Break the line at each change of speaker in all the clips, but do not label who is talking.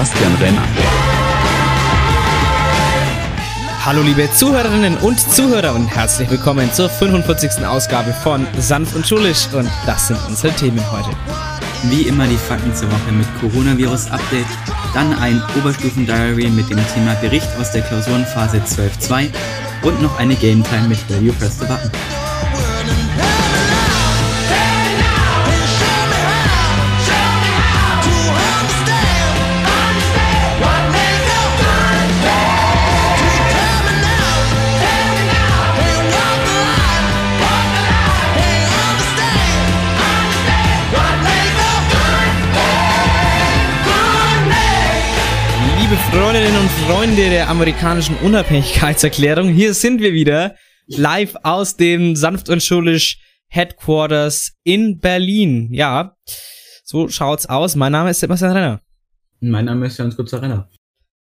Sebastian Renner.
Hallo liebe Zuhörerinnen und Zuhörer und herzlich willkommen zur 45. Ausgabe von Sanft und Schulisch und das sind unsere Themen heute.
Wie immer die Fakten zur Woche mit Coronavirus-Update, dann ein Oberstufen-Diary mit dem Thema Bericht aus der Klausurenphase 12.2 und noch eine Game Time mit Value Press the Button.
Freundinnen und Freunde der amerikanischen Unabhängigkeitserklärung, hier sind wir wieder live aus dem Sanft und Schulisch Headquarters in Berlin. Ja, so schaut's aus. Mein Name ist Sebastian Renner.
Mein Name ist Jans Kurzer Renner.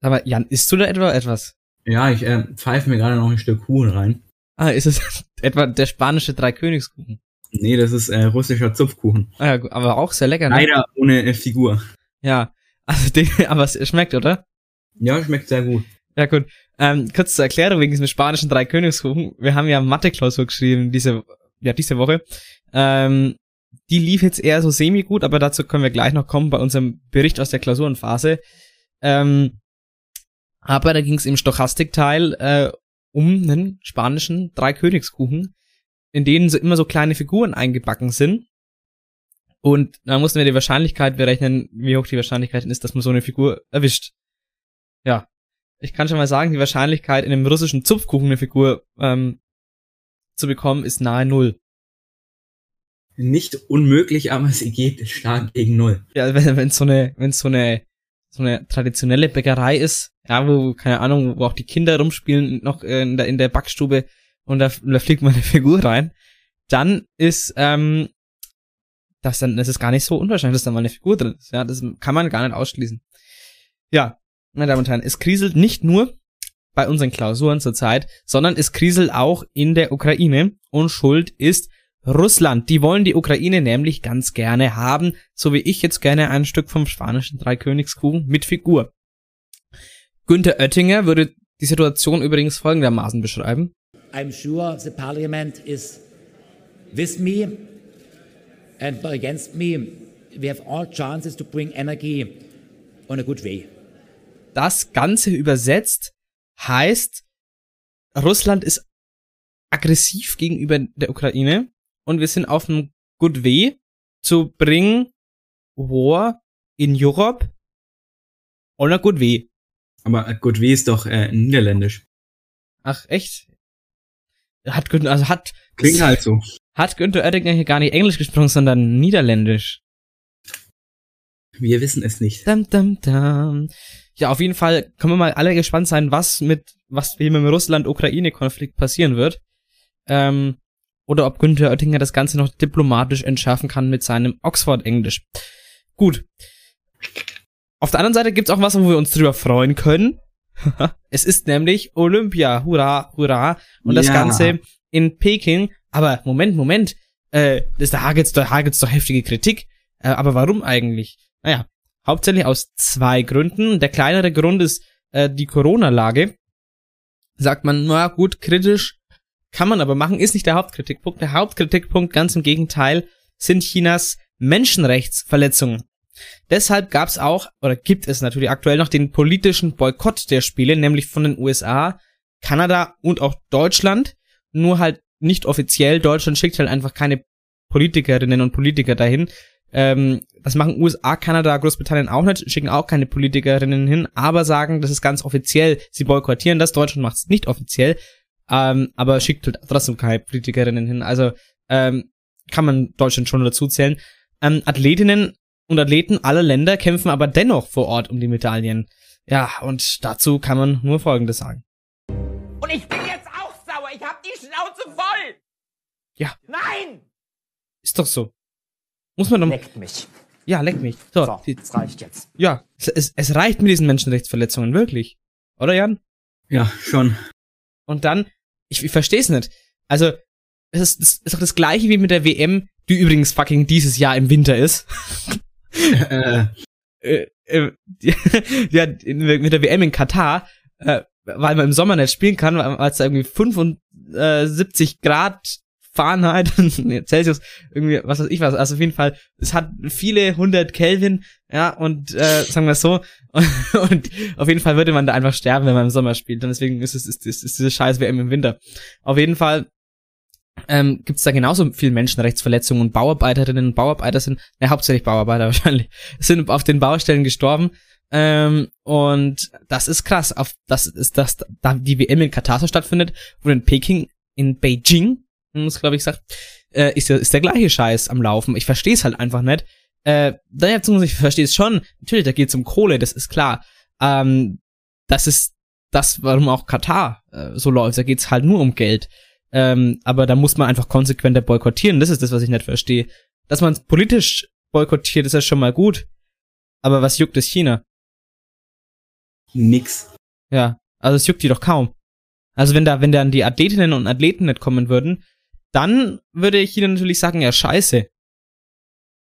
Aber Jan, isst du da etwa etwas?
Ja, ich äh, pfeife mir gerade noch ein Stück Kuchen rein.
Ah, ist es etwa der spanische Dreikönigskuchen?
Nee, das ist äh, russischer Zupfkuchen.
Ah ja, aber auch sehr lecker. Ne?
Leider ohne äh, Figur.
Ja, also den, aber es schmeckt, oder?
Ja, schmeckt sehr gut.
Ja, gut. Ähm, kurz zur Erklärung wegen diesem spanischen Dreikönigskuchen. Wir haben ja Mathe-Klausur geschrieben diese, ja, diese Woche. Ähm, die lief jetzt eher so semi-gut, aber dazu können wir gleich noch kommen bei unserem Bericht aus der Klausurenphase. Ähm, aber da ging es im Stochastikteil äh, um einen spanischen Dreikönigskuchen, in denen so immer so kleine Figuren eingebacken sind. Und da mussten wir die Wahrscheinlichkeit berechnen, wie hoch die Wahrscheinlichkeit ist, dass man so eine Figur erwischt. Ja, ich kann schon mal sagen, die Wahrscheinlichkeit, in einem russischen Zupfkuchen eine Figur ähm, zu bekommen, ist nahe null.
Nicht unmöglich, aber es geht stark gegen Null.
Ja, wenn wenn so eine, wenn so eine so eine traditionelle Bäckerei ist, ja, wo keine Ahnung, wo auch die Kinder rumspielen noch äh, in der in der Backstube und da, da fliegt mal eine Figur rein, dann ist ähm, das dann das ist gar nicht so unwahrscheinlich, dass da mal eine Figur drin ist. Ja, das kann man gar nicht ausschließen. Ja, meine Damen und Herren, es kriselt nicht nur bei unseren Klausuren zurzeit, sondern es kriselt auch in der Ukraine und Schuld ist Russland. Die wollen die Ukraine nämlich ganz gerne haben, so wie ich jetzt gerne ein Stück vom spanischen Dreikönigskuchen mit Figur. Günther Oettinger würde die Situation übrigens folgendermaßen beschreiben.
I'm sure the parliament is with me and against me. We have all chances to bring energy on a good way.
Das Ganze übersetzt heißt, Russland ist aggressiv gegenüber der Ukraine und wir sind auf einem good way zu bring war in Europe on a good way.
Aber gut, wie ist doch äh, niederländisch.
Ach, echt? Hat Günther, also hat,
Klingt halt so.
hat Günther Oettinger hier gar nicht Englisch gesprochen, sondern Niederländisch.
Wir wissen es nicht.
Dum, dum, dum. Ja, auf jeden Fall können wir mal alle gespannt sein, was mit, was wie mit dem Russland-Ukraine-Konflikt passieren wird. Ähm, oder ob Günther Oettinger das Ganze noch diplomatisch entschärfen kann mit seinem Oxford-Englisch. Gut. Auf der anderen Seite gibt's auch was, wo wir uns drüber freuen können. es ist nämlich Olympia. Hurra, hurra. Und das
Ja.
Ganze in Peking. Aber Moment, Moment. Äh, das, da hagelt's da hagelt's doch heftige Kritik. Äh, aber warum eigentlich? Naja, hauptsächlich aus zwei Gründen. Der kleinere Grund ist äh, die Corona-Lage. Sagt man, na gut, kritisch kann man aber machen, ist nicht der Hauptkritikpunkt. Der Hauptkritikpunkt, ganz im Gegenteil, sind Chinas Menschenrechtsverletzungen. Deshalb gab es auch, oder gibt es natürlich aktuell noch den politischen Boykott der Spiele, nämlich von den USA, Kanada und auch Deutschland. Nur halt nicht offiziell. Deutschland schickt halt einfach keine Politikerinnen und Politiker dahin. Ähm, das machen USA, Kanada, Großbritannien auch nicht, schicken auch keine Politikerinnen hin, aber sagen, das ist ganz offiziell. Sie boykottieren das. Deutschland macht es nicht offiziell, ähm, aber schickt halt trotzdem keine Politikerinnen hin. Also ähm, kann man Deutschland schon dazu zählen. Ähm, Athletinnen und Athleten aller Länder kämpfen aber dennoch vor Ort um die Medaillen. Ja, und dazu kann man nur Folgendes sagen.
Und ich bin jetzt auch sauer. Ich hab die Schnauze voll.
Ja.
Nein!
Ist doch so. Muss man doch.
Leckt mich.
Ja, leck mich. So,
So, das reicht jetzt.
ja, es, es, es reicht mit diesen Menschenrechtsverletzungen, wirklich. Oder Jan?
Ja, schon.
Und dann, ich, ich verstehe es nicht. Also, es ist, es ist doch das gleiche wie mit der WM die übrigens fucking dieses Jahr im Winter ist.
Äh,
äh, äh, ja, in- mit der WM in Katar, äh, weil man im Sommer nicht spielen kann, weil weil es da irgendwie 75 Grad Fahrenheit, Celsius, irgendwie, was weiß ich was, also auf jeden Fall, es hat viele hundert Kelvin, ja, und äh, sagen wir so, und, und auf jeden Fall würde man da einfach sterben, wenn man im Sommer spielt, und deswegen ist es ist, ist, ist diese scheiß WM im Winter. Auf jeden Fall ähm, gibt es da genauso viel Menschenrechtsverletzungen und Bauarbeiterinnen und Bauarbeiter sind, ja, hauptsächlich Bauarbeiter wahrscheinlich, sind auf den Baustellen gestorben. Ähm, und das ist krass. Auf das ist das, da die WM in Katar stattfindet und in Peking, in Beijing, muss glaube ich sagt, äh, ist, der- ist der gleiche Scheiß am Laufen. Ich verstehe es halt einfach nicht. Äh, naja, beziehungsweise ich verstehe es schon. Natürlich, da geht es um Kohle, das ist klar. Ähm, das ist das, warum auch Katar äh, so läuft. Da geht's halt nur um Geld. Ähm, aber da muss man einfach konsequenter boykottieren. Das ist das, was ich nicht verstehe. Dass man politisch boykottiert, ist ja schon mal gut. Aber was juckt es China?
nix.
Ja, also es juckt die doch kaum. Also wenn da, wenn dann die Athletinnen und Athleten nicht kommen würden, dann würde China natürlich sagen, ja scheiße.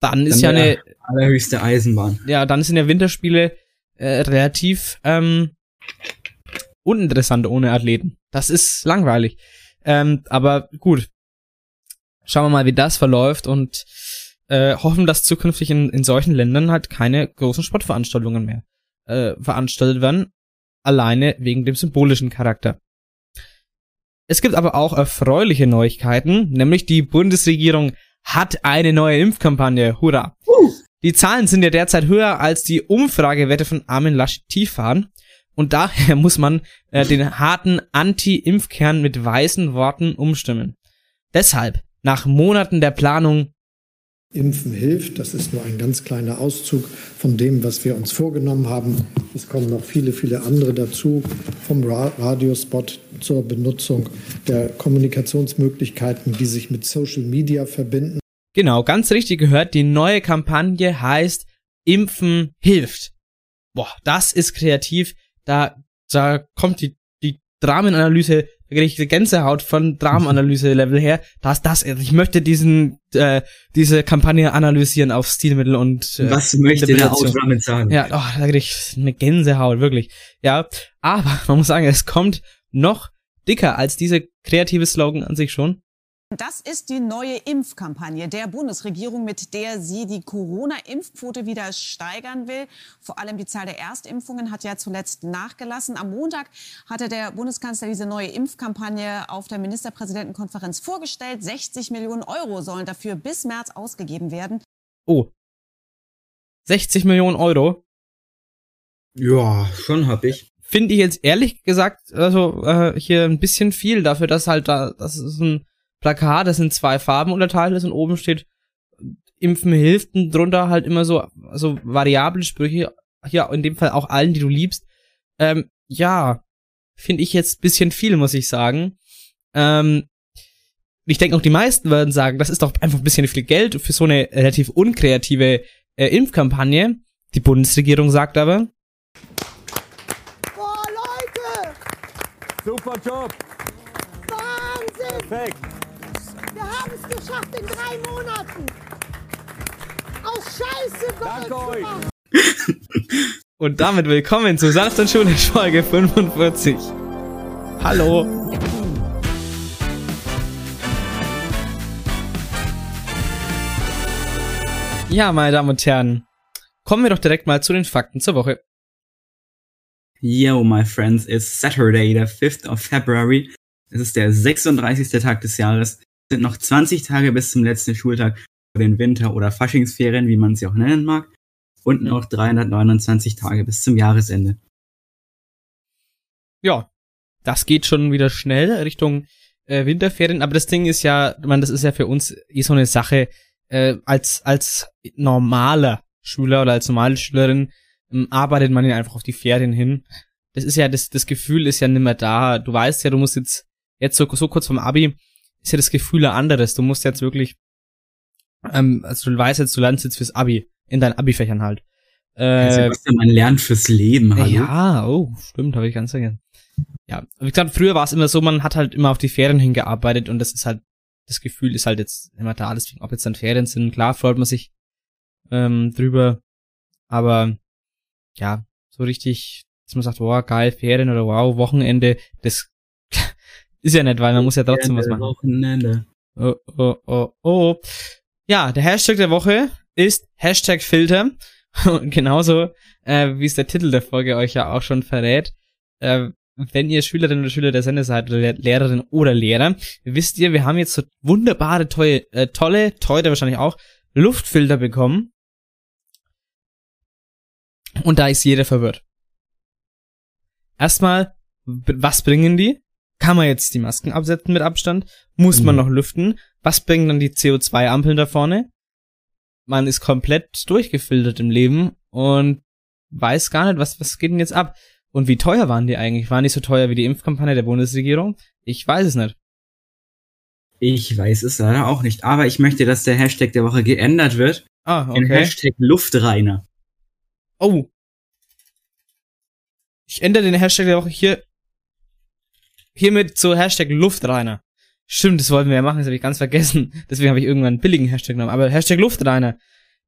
Dann ist ja
Dann
eine,
Allerhöchste Eisenbahn.
ja, dann sind ja Winterspiele äh, relativ ähm, uninteressant ohne Athleten. Das ist langweilig. Ähm, aber gut. Schauen wir mal, wie das verläuft und äh, hoffen, dass zukünftig in, in solchen Ländern halt keine großen Sportveranstaltungen mehr äh, veranstaltet werden. Alleine wegen dem symbolischen Charakter. Es gibt aber auch erfreuliche Neuigkeiten, nämlich die Bundesregierung hat eine neue Impfkampagne. Hurra! Die Zahlen sind ja derzeit höher als die Umfragewerte von Armin Laschet waren. Und daher muss man äh, den harten Anti-Impfkern mit weißen Worten umstimmen. Deshalb, nach Monaten der Planung,
Impfen hilft. Das ist nur ein ganz kleiner Auszug von dem, was wir uns vorgenommen haben. Es kommen noch viele, viele andere dazu, vom Ra Radiospot zur Benutzung der Kommunikationsmöglichkeiten, die sich mit Social Media verbinden.
genau, ganz richtig gehört, die neue Kampagne heißt Impfen hilft. Boah, das ist kreativ. Da, da kommt die, die Dramenanalyse, da krieg ich Gänsehaut von Dramenanalyse-Level her. Das, das, ich möchte diesen, äh, diese Kampagne analysieren auf Stilmittel und äh,
Was möchte der. Autor damit sagen?
Ja, oh, da krieg ich eine Gänsehaut, wirklich. Ja, aber man muss sagen, es kommt noch dicker als diese kreative Slogan an sich schon.
Das ist die neue Impfkampagne der Bundesregierung, mit der sie die Corona-Impfquote wieder steigern will. Vor allem die Zahl der Erstimpfungen hat ja zuletzt nachgelassen. Am Montag hatte der Bundeskanzler diese neue Impfkampagne auf der Ministerpräsidentenkonferenz vorgestellt. 60 Millionen Euro sollen dafür bis März ausgegeben werden.
Oh. 60 Millionen Euro.
Ja, schon hab ich.
Finde ich jetzt ehrlich gesagt, also äh, hier ein bisschen viel dafür, dass halt da, das ist ein Plakat, das in zwei Farben unterteilt ist und oben steht Impfen hilft und drunter halt immer so, so variable Sprüche, hier in dem Fall auch allen, die du liebst. Ähm, ja, finde ich jetzt bisschen viel, muss ich sagen. Ähm, ich denke auch die meisten würden sagen, das ist doch einfach ein bisschen viel Geld für so eine relativ unkreative äh, Impfkampagne. Die Bundesregierung sagt aber,
Boah, Leute!
Super Job.
Wahnsinn!
Perfekt.
Haben es geschafft in drei Monaten! Aus Scheiße
Danke euch.
Und damit willkommen zu Sanft und Schulisch Folge 45. Hallo. Ja, meine Damen und Herren, kommen wir doch direkt mal zu den Fakten zur Woche.
Yo, my friends, it's Saturday, der 5th of February. Es ist der 36. Tag des Jahres. Es sind noch 20 Tage bis zum letzten Schultag vor den Winter- oder Faschingsferien, wie man sie auch nennen mag. Und noch 329 Tage bis zum Jahresende.
Ja, das geht schon wieder schnell Richtung äh, Winterferien, aber das Ding ist ja, man, das ist ja für uns eh so eine Sache, äh, als, als normaler Schüler oder als normale Schülerin ähm, arbeitet man ja einfach auf die Ferien hin. Das ist ja, das, das Gefühl ist ja nimmer da. Du weißt ja, du musst jetzt, jetzt so, so kurz vom Abi, ist ja das Gefühl ein anderes. Du musst jetzt wirklich, ähm, also du weißt jetzt, du lernst jetzt fürs Abi, in deinen Abi-Fächern halt.
Also,
Äh,
ja man lernt fürs Leben, hallo?
ja, oh, stimmt, habe ich ganz vergessen. Ja, wie gesagt, früher war es immer so, man hat halt immer auf die Ferien hingearbeitet und das ist halt das Gefühl ist halt jetzt immer da, deswegen, ob jetzt dann Ferien sind, klar freut man sich ähm, drüber, aber ja, so richtig, dass man sagt, wow, geil, Ferien oder wow, Wochenende, das ist ja nicht, weil man muss ja trotzdem was machen.
Wochenende.
Oh, oh, oh, oh. Ja, der Hashtag der Woche ist Hashtag Filter. Und genauso, äh, wie es der Titel der Folge euch ja auch schon verrät. Äh, wenn ihr Schülerin oder Schüler der Sende seid oder Lehrerin oder Lehrer, wisst ihr, wir haben jetzt so wunderbare, tolle, äh, tolle, teure wahrscheinlich auch, Luftfilter bekommen. Und da ist jeder verwirrt. Erstmal, was bringen die? Kann man jetzt die Masken absetzen mit Abstand? Muss man
Mhm.
noch lüften? Was bringen dann die CO2-Ampeln da vorne? Man ist komplett durchgefiltert im Leben und weiß gar nicht, was, was geht denn jetzt ab? Und wie teuer waren die eigentlich? Waren die so teuer wie die Impfkampagne der Bundesregierung? Ich weiß es nicht.
Ich weiß es leider auch nicht, aber ich möchte, dass der Hashtag der Woche geändert wird.
Ah,
In
okay.
Hashtag Luftreiner.
Oh. Ich ändere den Hashtag der Woche hier hiermit zu Hashtag Luftreiner. Stimmt, das wollten wir ja machen, das habe ich ganz vergessen. Deswegen habe ich irgendwann einen billigen Hashtag genommen. Aber Hashtag Luftreiner.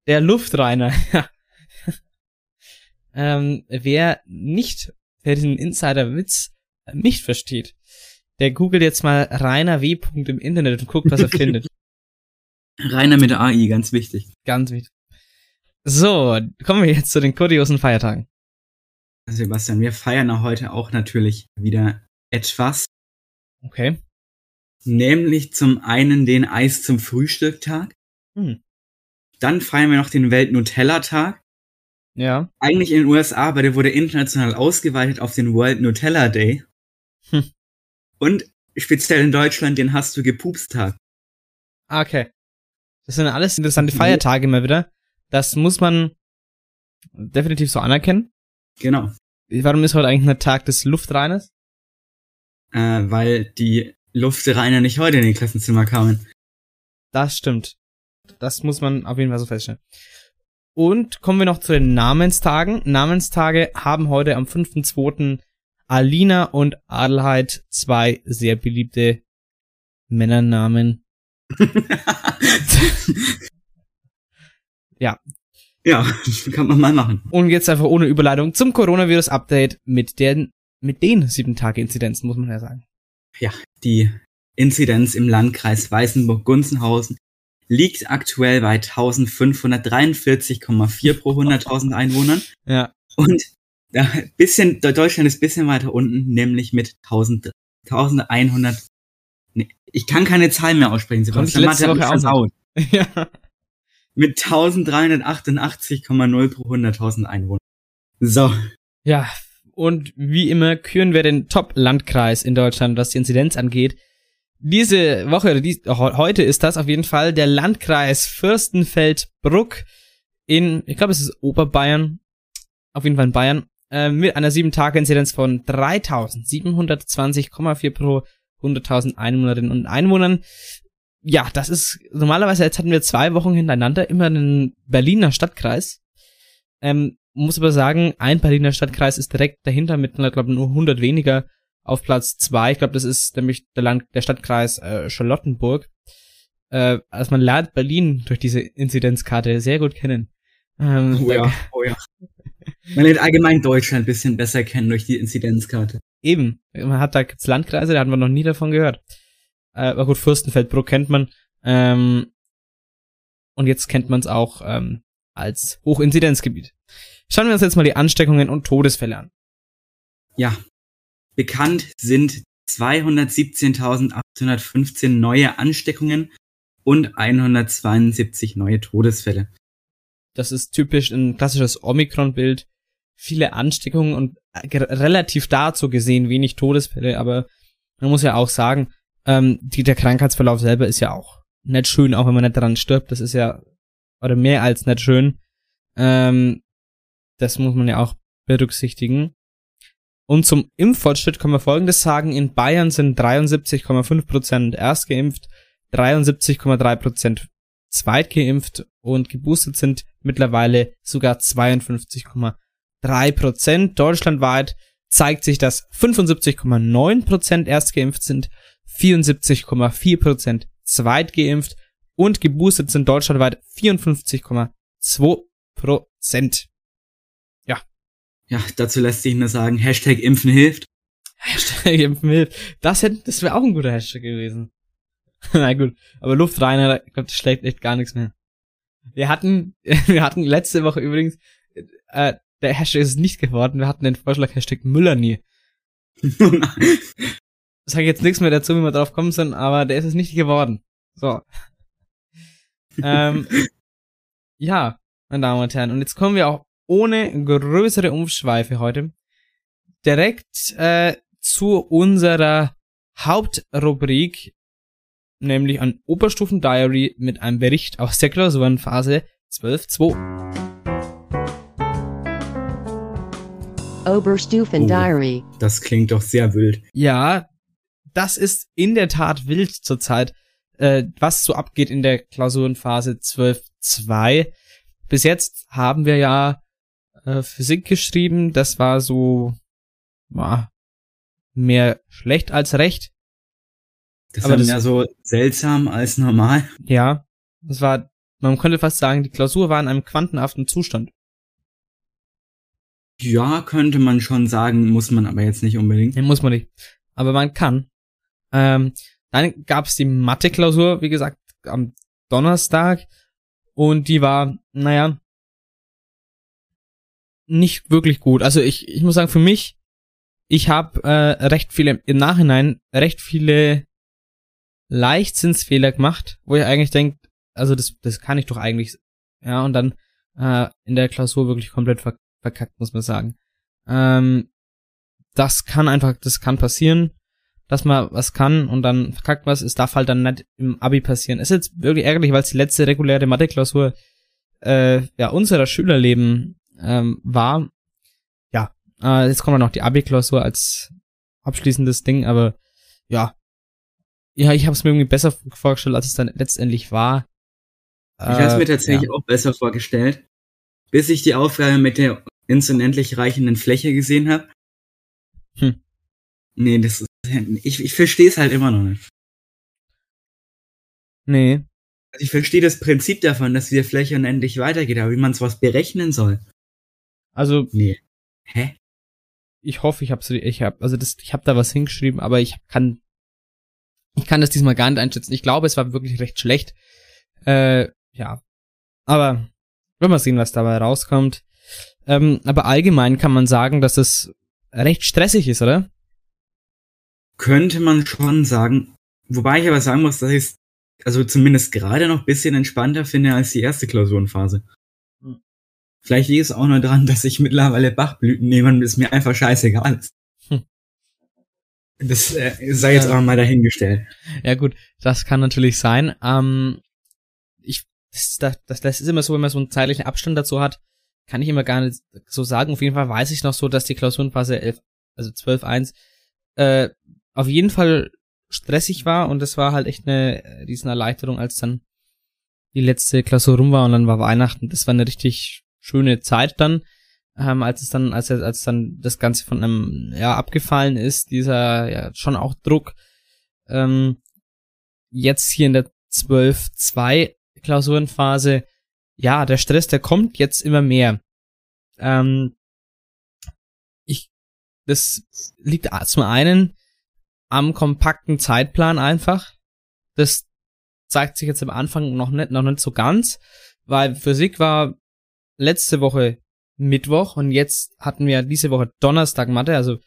Der Luftreiner. ähm, wer nicht, wer diesen Insider-Witz nicht versteht, der googelt jetzt mal Rainer W. im Internet und guckt, was er findet.
Reiner mit AI, ganz wichtig.
Ganz wichtig. So, kommen wir jetzt zu den kuriosen Feiertagen.
Sebastian, wir feiern ja heute auch natürlich wieder etwas.
Okay.
Nämlich zum einen den Eis zum Frühstücktag.
Hm.
Dann feiern wir noch den Welt-Nutella-Tag.
Ja.
Eigentlich in den USA, aber der wurde international ausgeweitet auf den World Nutella Day.
Hm.
Und speziell in Deutschland den Hast du gepupst-Tag.
Ah, okay. Das sind alles interessante
Mhm.
Feiertage immer wieder. Das muss man definitiv so anerkennen.
Genau.
Warum ist heute eigentlich ein Tag des Luftreiners?
Äh, weil die Luftreiner nicht heute in die Klassenzimmer kamen.
Das stimmt. Das muss man auf jeden Fall so feststellen. Und kommen wir noch zu den Namenstagen. Namenstage haben heute am 5.2. Alina und Adelheid zwei sehr beliebte Männernamen. Ja.
Ja, kann man mal machen.
Und jetzt einfach ohne Überleitung zum Coronavirus-Update mit den, mit den 7-Tage-Inzidenzen, muss man ja sagen.
Die Inzidenz im Landkreis Weißenburg-Gunzenhausen liegt aktuell bei 1543,4 pro 100.000 Einwohnern.
Ja.
Und da bisschen, Deutschland ist bisschen weiter unten, nämlich mit 1000, 1100. Nee, ich kann keine Zahlen mehr aussprechen, Sebastian.
letzte
Mathe hat
Woche
mich versaut.
ja.
Mit 1388,0 pro 100.000 Einwohner. So.
Ja, und wie immer küren wir den Top-Landkreis in Deutschland, was die Inzidenz angeht. Diese Woche, oder dies, he- heute ist das auf jeden Fall der Landkreis Fürstenfeldbruck in, ich glaube, es ist Oberbayern, auf jeden Fall in Bayern, äh, mit einer 7-Tage-Inzidenz von 3720,4 pro 100.000 Einwohnerinnen und Einwohnern. Ja, das ist, normalerweise, jetzt hatten wir zwei Wochen hintereinander immer einen Berliner Stadtkreis. Ähm, muss aber sagen, ein Berliner Stadtkreis ist direkt dahinter mit, ich glaube nur 100 weniger auf Platz zwei. Ich glaube, das ist nämlich der, Land, der Stadtkreis äh, Charlottenburg. Äh, also man lernt Berlin durch diese Inzidenzkarte sehr gut kennen. Ähm,
Oh ja, oh ja. Man lernt allgemein Deutschland ein bisschen besser kennen durch die Inzidenzkarte.
Eben. Man hat da gibt's Landkreise, da hatten wir noch nie davon gehört. Äh, aber gut, Fürstenfeldbruck kennt man. Ähm, und jetzt kennt man es auch ähm, als Hochinzidenzgebiet. Schauen wir uns jetzt mal die Ansteckungen und Todesfälle an.
Ja. Bekannt sind 217.815 neue Ansteckungen und 172 neue Todesfälle.
Das ist typisch ein klassisches Omikron-Bild. Viele Ansteckungen und äh, relativ dazu gesehen wenig Todesfälle, aber man muss ja auch sagen, ähm, die, der Krankheitsverlauf selber ist ja auch nicht schön, auch wenn man nicht daran stirbt. Das ist ja, oder mehr als nicht schön. Ähm, das muss man ja auch berücksichtigen. Und zum Impffortschritt können wir Folgendes sagen. In Bayern sind 73,5% erst geimpft, 73,3% zweitgeimpft und geboostet sind mittlerweile sogar 52,3%. Deutschlandweit zeigt sich, dass 75,9% erst geimpft sind, 74,4% zweitgeimpft und geboostet sind deutschlandweit 54,2 Prozent.
Ja, dazu lässt sich nur sagen, Hashtag Impfen hilft.
Hashtag impfen hilft. Das hätte, das wäre auch ein guter Hashtag gewesen. Na gut, aber Luftreiner, ich glaube, das schlägt echt gar nichts mehr. Wir hatten, wir hatten letzte Woche übrigens, äh, der Hashtag ist nicht geworden, wir hatten den Vorschlag Hashtag Müller nie. Sag jetzt nichts mehr dazu, wie wir drauf kommen sind, aber der ist es nicht geworden. So. ähm, ja, meine Damen und Herren, und jetzt kommen wir auch ohne größere Umschweife heute direkt äh, zu unserer Hauptrubrik, nämlich an Oberstufen Diary mit einem Bericht aus der Klausurenphase 12.2.
Oberstufen
Oh.
Diary.
Das klingt doch sehr wild.
Ja, das ist in der Tat wild zurzeit, äh, was so abgeht in der Klausurenphase 12.2. Bis jetzt haben wir ja äh, Physik geschrieben, das war so ja, mehr schlecht als recht.
Das
das-
ja so seltsam als normal.
Ja, das war, man könnte fast sagen, die Klausur war in einem quantenhaften Zustand.
Ja, könnte man schon sagen, muss man aber jetzt nicht unbedingt.
Den muss man nicht. Aber man kann. Ähm, dann gab's die Mathe-Klausur, wie gesagt, am Donnerstag. Und die war, naja, nicht wirklich gut. Also ich, ich muss sagen, für mich, ich habe äh, recht viele, im Nachhinein, recht viele Leichtsinnsfehler gemacht, wo ich eigentlich denke, also das, das kann ich doch eigentlich. Ja, und dann äh, in der Klausur wirklich komplett ver verkackt, muss man sagen. Ähm, das kann einfach, das kann passieren, dass man was kann und dann verkackt was. Es darf halt dann nicht im Abi passieren. Ist jetzt wirklich ärgerlich, weil es die letzte reguläre Mathe-Klausur äh, ja, unserer Schülerleben ähm, war. Ja, äh, jetzt kommt noch die Abi-Klausur als abschließendes Ding, aber ja. Ja, ich habe es mir irgendwie besser vorgestellt, als es dann letztendlich war.
Ich habe es mir
Äh,
tatsächlich
ja.
auch besser vorgestellt, bis ich die Aufgabe mit der ins Unendlich reichenden Fläche gesehen habe.
Hm.
Nee, das ist, ich, ich verstehe es halt immer noch nicht.
Nee.
Also ich verstehe das Prinzip davon, dass diese Fläche unendlich weitergeht, aber wie man sowas berechnen soll.
Also
Nee. Hä?
ich hoffe, ich habe ich habe also das ich habe da was hingeschrieben, aber ich kann ich kann das diesmal gar nicht einschätzen. Ich glaube, es war wirklich recht schlecht. Äh, ja. Aber wenn wir sehen, was dabei rauskommt. Ähm, aber allgemein kann man sagen, dass es recht stressig ist, oder?
Könnte man schon sagen. Wobei ich aber sagen muss, dass ich es also zumindest gerade noch ein bisschen entspannter finde als die erste Klausurenphase. Vielleicht liegt es auch nur daran, dass ich mittlerweile Bachblüten nehme und es mir einfach scheißegal ist.
Hm.
Das äh, sei jetzt
Ja.
aber mal dahingestellt.
Ja gut, das kann natürlich sein. Ähm, ich, das, das, das, das ist immer so, wenn man so einen zeitlichen Abstand dazu hat, kann ich immer gar nicht so sagen. Auf jeden Fall weiß ich noch so, dass die Klausurenphase 11, also 12.1, äh, auf jeden Fall stressig war und das war halt echt eine äh, riesen Erleichterung, als dann die letzte Klausur rum war und dann war Weihnachten. Das war eine richtig schöne Zeit dann, ähm, als es dann, als, als dann das Ganze von einem, ja, abgefallen ist, dieser, ja, schon auch Druck, ähm, jetzt hier in der 12.2 Klausurenphase, ja, der Stress, der kommt jetzt immer mehr. Ähm, ich, das liegt zum einen am kompakten Zeitplan einfach. Das zeigt sich jetzt am Anfang noch nicht, noch nicht so ganz, weil Physik war letzte Woche Mittwoch und jetzt hatten wir diese Woche Donnerstag Mathe, also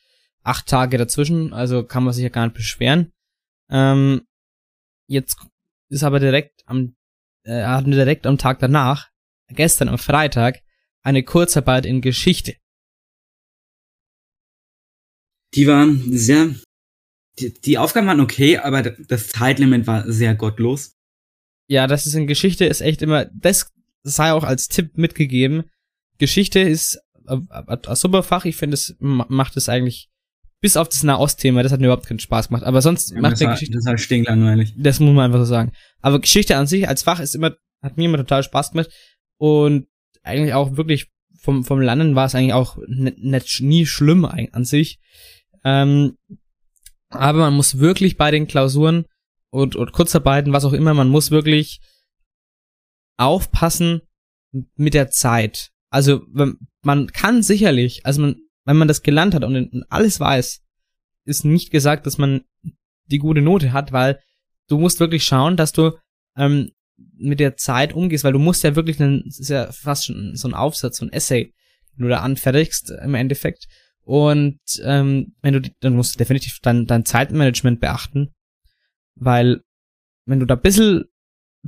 acht Tage dazwischen, also kann man sich ja gar nicht beschweren. Ähm, jetzt ist aber direkt am, äh, hatten wir direkt am Tag danach, gestern am Freitag, eine Kurzarbeit in Geschichte.
Die war sehr, die, die Aufgaben waren okay, aber das Zeitlimit war sehr gottlos.
Ja, das ist in Geschichte ist echt immer, das sei auch als Tipp mitgegeben. Geschichte ist äh, ein super Fach, ich finde, es ma- macht es eigentlich, bis auf das Nahost-Thema, das hat mir überhaupt keinen Spaß gemacht, aber sonst
Ja,
macht der
war,
Geschichte
das war stinklangweilig.
Das muss man einfach so sagen. Aber Geschichte an sich als Fach ist immer, hat mir immer total Spaß gemacht. Und eigentlich auch wirklich vom, vom Lernen war es eigentlich auch nicht, nie schlimm an sich. Ähm, aber man muss wirklich bei den Klausuren und, und Kurzarbeiten, was auch immer, man muss wirklich aufpassen mit der Zeit. Also man kann sicherlich, also man, wenn man das gelernt hat und alles weiß, ist nicht gesagt, dass man die gute Note hat, weil du musst wirklich schauen, dass du ähm, mit der Zeit umgehst, weil du musst ja wirklich, ein, das ist ja fast schon so ein Aufsatz, so ein Essay, den du da anfertigst im Endeffekt. Und ähm, wenn du, dann musst du definitiv dein, dein Zeitmanagement beachten, weil wenn du da ein bisschen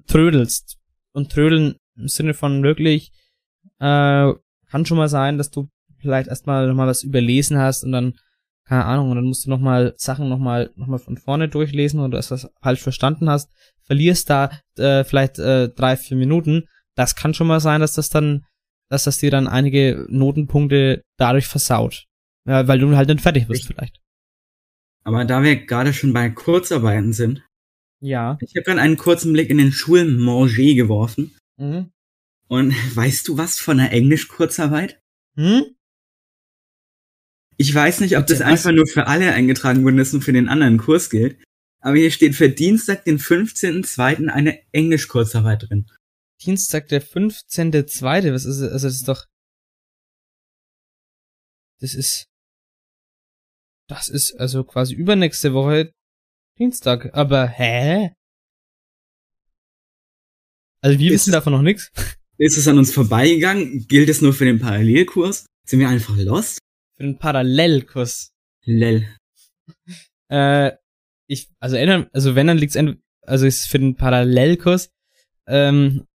trödelst und trödeln im Sinne von wirklich, äh, kann schon mal sein, dass du vielleicht erstmal nochmal was überlesen hast und dann, keine Ahnung, und dann musst du nochmal Sachen nochmal noch mal von vorne durchlesen oder dass du das falsch verstanden hast, verlierst da äh, vielleicht äh, drei, vier Minuten. Das kann schon mal sein, dass das dann, dass das dir dann einige Notenpunkte dadurch versaut. Ja, weil du halt nicht fertig bist vielleicht.
Aber da wir gerade schon bei Kurzarbeiten sind,
ja.
Ich habe gerade einen kurzen Blick in den Schulmanger geworfen.
Mhm.
Und weißt du was von der Englisch-Kurzarbeit?
Hm?
Ich weiß nicht, ob das einfach nur für alle eingetragen worden ist und für den anderen Kurs gilt. Aber hier steht für Dienstag, den 15.02. eine Englisch-Kurzarbeit drin.
Dienstag, der 15.2. Was ist, also das ist doch, das ist, das ist also quasi übernächste Woche Dienstag. Aber, hä? Also wir
Ist-
wissen davon noch nichts.
Ist es an uns vorbeigegangen? Gilt es nur für den Parallelkurs? Sind wir einfach lost?
Für den Parallelkurs.
Lel.
Äh, ich, also ändern, also wenn, dann liegt's also ist es für den Parallelkurs, ähm,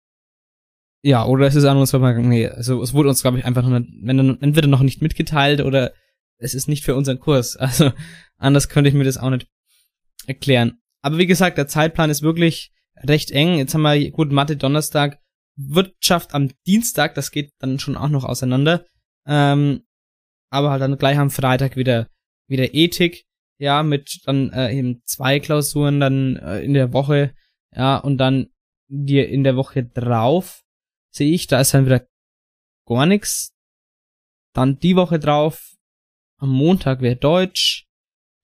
ja, oder es ist an uns vorbeigegangen. Nee, also es wurde uns, glaube ich, einfach noch nicht, wenn dann entweder noch nicht mitgeteilt oder es ist nicht für unseren Kurs. Also anders könnte ich mir das auch nicht erklären. Aber wie gesagt, der Zeitplan ist wirklich recht eng. Jetzt haben wir gut Mathe Donnerstag, Wirtschaft am Dienstag, das geht dann schon auch noch auseinander. Ähm, aber halt dann gleich am Freitag wieder wieder Ethik, ja, mit dann äh, eben zwei Klausuren dann äh, in der Woche, ja, und dann die in der Woche drauf sehe ich, da ist dann wieder gar nix. Dann die Woche drauf, am Montag wäre Deutsch,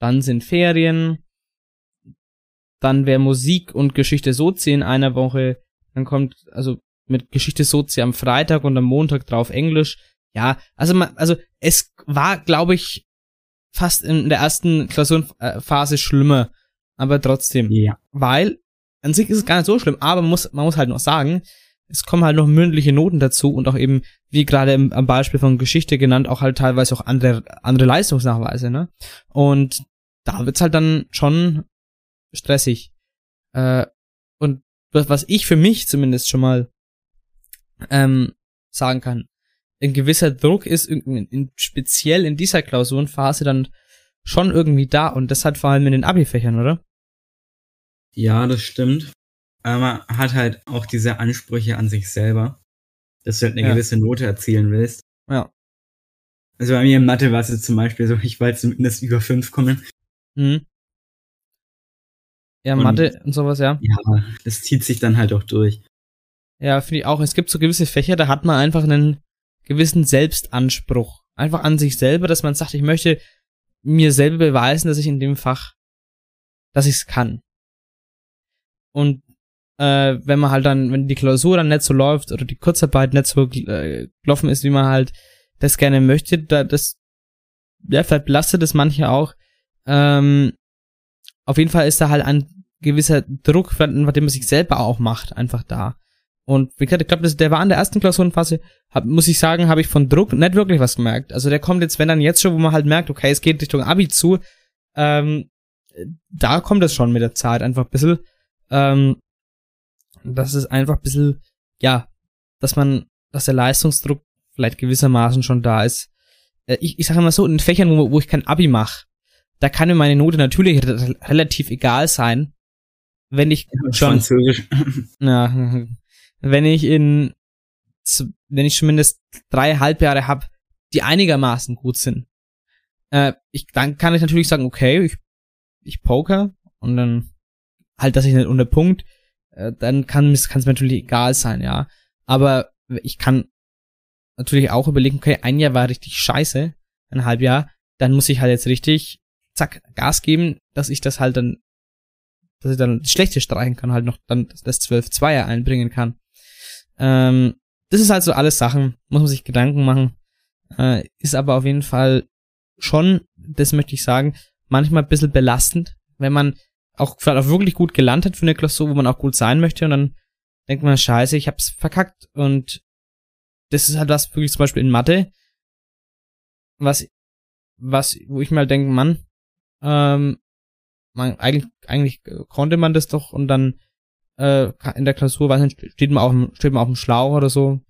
dann sind Ferien, dann wäre Musik und Geschichte Sozi in einer Woche, dann kommt also mit Geschichte Sozi am Freitag und am Montag drauf Englisch. Ja, also man, also es war, glaube ich, fast in der ersten Klausurenphase schlimmer, aber trotzdem,
Ja.
weil an sich ist es gar nicht so schlimm, aber man muss, man muss halt noch sagen, es kommen halt noch mündliche Noten dazu und auch eben, wie gerade im, am Beispiel von Geschichte genannt, auch halt teilweise auch andere, andere Leistungsnachweise, ne? Und da wird's halt dann schon stressig. Äh, und was was ich für mich zumindest schon mal ähm, sagen kann, ein gewisser Druck ist in, in, speziell in dieser Klausurenphase dann schon irgendwie da und das hat vor allem in den Abi-Fächern, oder?
Ja, das stimmt. Aber man hat halt auch diese Ansprüche an sich selber, dass du halt eine
Ja.
gewisse Note erzielen willst.
Ja.
Also bei mir in Mathe war es jetzt zum Beispiel so, ich wollte zumindest über fünf kommen.
Mhm. Ja,
Und-
Mathe und sowas, ja.
Ja, das zieht sich dann halt auch durch.
Ja, finde ich auch. Es gibt so gewisse Fächer, da hat man einfach einen gewissen Selbstanspruch. Einfach an sich selber, dass man sagt, ich möchte mir selber beweisen, dass ich in dem Fach, dass ich es kann. Und äh, wenn man halt dann, wenn die Klausur dann nicht so läuft oder die Kurzarbeit nicht so äh, gelaufen ist, wie man halt das gerne möchte, da das ja, vielleicht belastet es manche auch. Ähm, auf jeden Fall ist da halt ein gewisser Druck, den man sich selber auch macht, einfach da. Und wie gesagt, ich glaube, der war in der ersten Klausurenphase, hab, muss ich sagen, habe ich von Druck nicht wirklich was gemerkt. Also der kommt jetzt, wenn dann jetzt schon, wo man halt merkt, okay, es geht Richtung Abi zu, ähm, da kommt es schon mit der Zeit einfach ein bisschen, ähm, dass es einfach ein bisschen, ja, dass man, dass der Leistungsdruck vielleicht gewissermaßen schon da ist. Äh, ich, ich sage mal so, in Fächern, wo, wo ich kein Abi mache, da kann mir meine Note natürlich re relativ egal sein, wenn ich schon
Französisch.
ja, wenn ich in, wenn ich zumindest drei Halbjahre habe, die einigermaßen gut sind, äh, ich, dann kann ich natürlich sagen, okay, ich, ich poker und dann halt, dass ich nicht unter Punkt, äh, dann kann es kann es mir natürlich egal sein, ja. Aber ich kann natürlich auch überlegen, okay, ein Jahr war richtig scheiße, ein Halbjahr, dann muss ich halt jetzt richtig, zack, Gas geben, dass ich das halt dann dass ich dann das schlechte streichen kann, halt noch dann das 12-2er einbringen kann. Ähm, das ist halt so alles Sachen, muss man sich Gedanken machen. Äh, ist aber auf jeden Fall schon, das möchte ich sagen, manchmal ein bisschen belastend, wenn man auch vielleicht auch wirklich gut gelernt hat für eine Klausur, wo man auch gut sein möchte und dann denkt man, scheiße, ich hab's verkackt und das ist halt was wirklich zum Beispiel in Mathe, was, was, wo ich mal denke, Mann, ähm, man, eigentlich, eigentlich konnte man das doch und dann äh, in der Klausur, weiß nicht, steht man auf dem, steht man auf dem Schlauch oder so.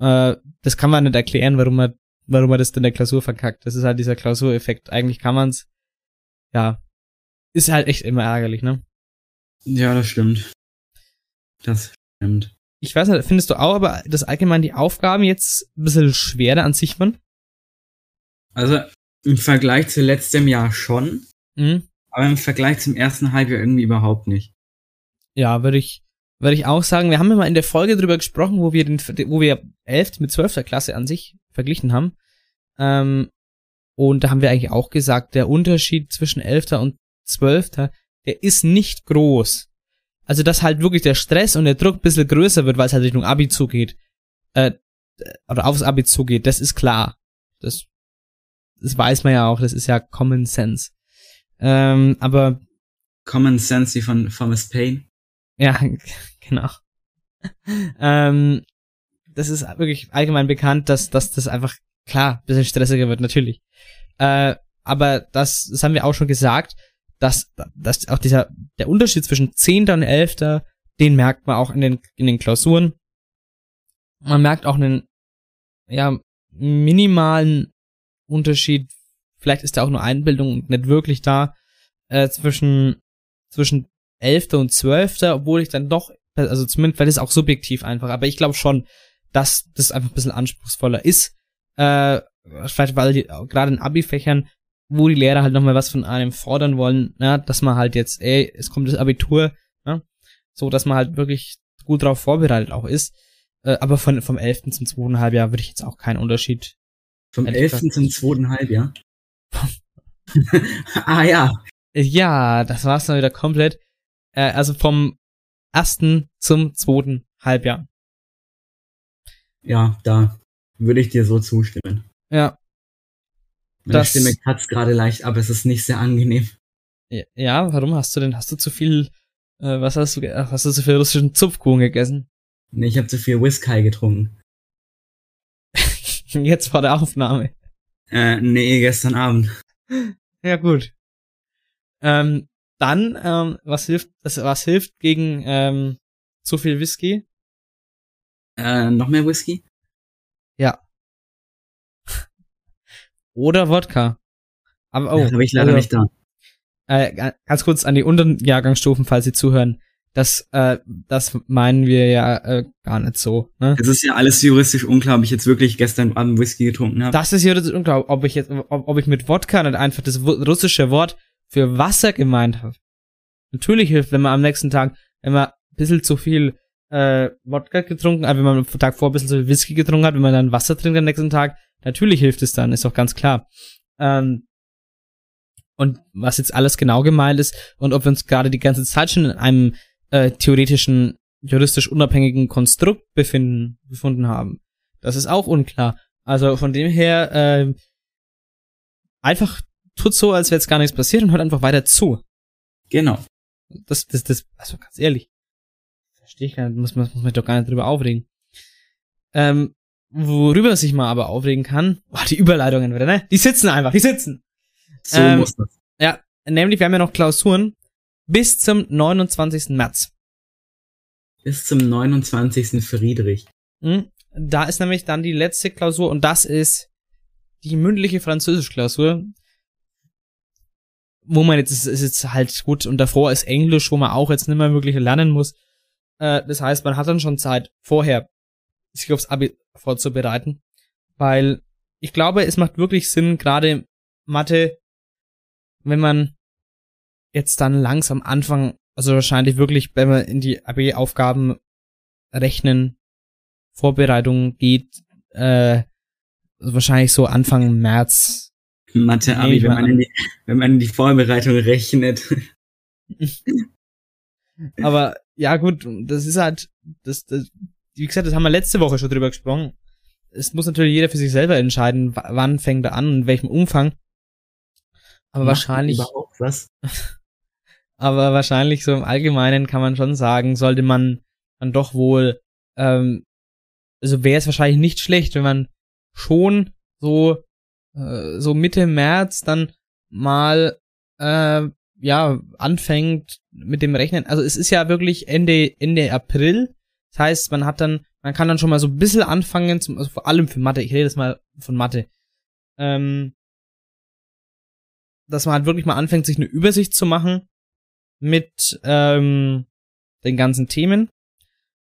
Äh, das kann man nicht erklären, warum man, warum man das in der Klausur verkackt. Das ist halt dieser Klausureffekt. Eigentlich kann man's, ja, ist halt echt immer ärgerlich, ne?
Ja, das stimmt. Das stimmt.
Ich weiß nicht, findest du auch, aber dass allgemein die Aufgaben jetzt ein bisschen schwerer an sich waren?
Also im Vergleich zu letztem Jahr schon,
Mhm.
Aber im Vergleich zum ersten Halbjahr irgendwie überhaupt nicht.
Ja, würde ich, würde ich auch sagen. Wir haben ja mal in der Folge drüber gesprochen, wo wir den, wo wir 11. mit 12. Klasse an sich verglichen haben. Ähm, und da haben wir eigentlich auch gesagt, der Unterschied zwischen 11. und 12. der ist nicht groß. Also, dass halt wirklich der Stress und der Druck ein bisschen größer wird, weil es halt Richtung Abi zugeht. Äh, oder aufs Abi zugeht, das ist klar. Das, das weiß man ja auch, das ist ja Common Sense. Ähm, aber
Common Sense wie von Thomas Paine.
Ja, genau. ähm, das ist wirklich allgemein bekannt, dass, dass das einfach, klar, ein bisschen stressiger wird, natürlich. Äh, aber das, das haben wir auch schon gesagt, dass, dass auch dieser, der Unterschied zwischen 10. und 11. den merkt man auch in den, in den Klausuren. Man merkt auch einen, ja, minimalen Unterschied, vielleicht ist da auch nur Einbildung nicht wirklich da, äh, zwischen, zwischen 11. und 12., obwohl ich dann doch, also zumindest, weil das ist auch subjektiv einfach, aber ich glaube schon, dass das einfach ein bisschen anspruchsvoller ist. Äh, vielleicht weil die, gerade in Abi-Fächern, wo die Lehrer halt nochmal was von einem fordern wollen, ja, dass man halt jetzt, ey, es kommt das Abitur, ja, so, dass man halt wirklich gut drauf vorbereitet auch ist. Äh, aber von, vom 11. zum 2. Halbjahr würde ich jetzt auch keinen Unterschied.
Vom
Ehrlich
11. zum 2. Halbjahr. ah ja.
Ja, das war's dann wieder komplett. Äh, also vom 1. zum 2. Halbjahr.
Ja, da würde ich dir so zustimmen.
Ja.
Meine
Das-
Stimme kratzt gerade leicht, aber es ist nicht sehr angenehm.
Ja, warum hast du denn, hast du zu viel, äh, was hast du, hast du zu viel russischen Zupfkuchen gegessen?
Nee, ich habe zu viel Whisky getrunken.
Jetzt vor der Aufnahme.
Äh, nee, gestern Abend.
Ja, gut. Ähm, dann, ähm, was hilft, das, was hilft gegen, ähm, zu viel Whisky?
Äh, noch mehr Whisky?
Ja. Oder Wodka. Aber, oh.
Oh, habe ich leider
also,
nicht da.
Äh, ga- ganz kurz an die unteren Jahrgangsstufen, falls Sie zuhören. Das, äh, das meinen wir ja äh, gar nicht so. Ne?
Es ist ja alles juristisch unklar, ob ich jetzt wirklich gestern Abend Whisky getrunken habe.
Das ist das unglaublich, ob ich jetzt, ob, ob ich mit Wodka nicht einfach das russische Wort für Wasser gemeint habe. Natürlich hilft, wenn man am nächsten Tag, wenn man ein bisschen zu viel äh, Wodka getrunken hat, wenn man am Tag vor ein bisschen zu viel Whisky getrunken hat, wenn man dann Wasser trinkt am nächsten Tag, natürlich hilft es dann, ist doch ganz klar. Ähm, und was jetzt alles genau gemeint ist und ob wir uns gerade die ganze Zeit schon in einem äh, theoretischen, juristisch unabhängigen Konstrukt befinden, befunden haben. Das ist auch unklar. Also von dem her, äh, einfach tut so, als wäre jetzt gar nichts passiert und hört einfach weiter zu.
Genau.
Das, das, das, also ganz ehrlich. Verstehe ich gar nicht, muss man, muss man doch gar nicht drüber aufregen. Ähm, worüber sich mal aber aufregen kann, boah, die Überleitungen wieder, ne? Die sitzen einfach, die sitzen.
So
Ähm,
muss das.
Ja, nämlich, wir haben ja noch Klausuren bis zum 29. März.
Bis zum 29. Friedrich.
Hm? Da ist nämlich dann die letzte Klausur und das ist die mündliche Französisch-Klausur. Wo man jetzt, ist, ist jetzt halt gut, und davor ist Englisch, wo man auch jetzt nicht mehr wirklich lernen muss. Äh, das heißt, man hat dann schon Zeit vorher, sich aufs Abi vorzubereiten. Weil ich glaube, es macht wirklich Sinn, gerade Mathe, wenn man jetzt dann langsam anfangen, also wahrscheinlich wirklich, wenn man in die AB-Aufgaben rechnen, Vorbereitung geht, äh, also wahrscheinlich so Anfang März.
Mathe-Abi,
ich
wenn, man in die, wenn man in die Vorbereitung rechnet.
Aber ja, gut, das ist halt, das, das, wie gesagt, das haben wir letzte Woche schon drüber gesprochen. Es muss natürlich jeder für sich selber entscheiden, wa- wann fängt er an und in welchem Umfang. Aber
Macht
wahrscheinlich,
Überhaupt was?
aber wahrscheinlich so im Allgemeinen kann man schon sagen, sollte man dann doch wohl, ähm, also wäre es wahrscheinlich nicht schlecht, wenn man schon so, äh, so Mitte März dann mal, äh, ja, anfängt mit dem Rechnen. Also es ist ja wirklich Ende, Ende April. Das heißt, man hat dann, man kann dann schon mal so ein bisschen anfangen, zum, also vor allem für Mathe, ich rede jetzt mal von Mathe, ähm, dass man halt wirklich mal anfängt, sich eine Übersicht zu machen mit ähm, den ganzen Themen.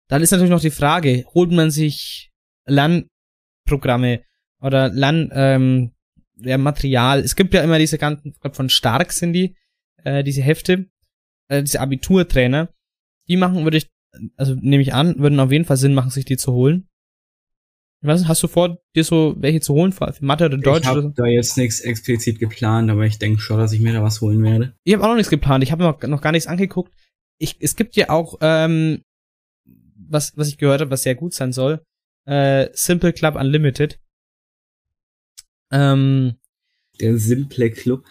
Dann ist natürlich noch die Frage, holt man sich Lernprogramme oder Lern, ähm, ja, Material. Es gibt ja immer diese ganzen, ich glaub, von Stark sind die, äh, diese Hefte, äh, diese Abiturtrainer. Die machen, würde ich, also nehme ich an, würden auf jeden Fall Sinn machen, sich die zu holen. Ich weiß nicht, hast du vor, dir so welche zu holen, für Mathe oder Deutsch
ich
so?
habe da jetzt nichts explizit geplant, aber ich denke schon, dass ich mir da was holen werde.
Ich habe auch noch nichts geplant. Ich habe noch, noch gar nichts angeguckt. Ich, es gibt ja auch, ähm, was, was ich gehört habe, was sehr gut sein soll. Äh, Simple Club Unlimited. Ähm,
Der simple Club.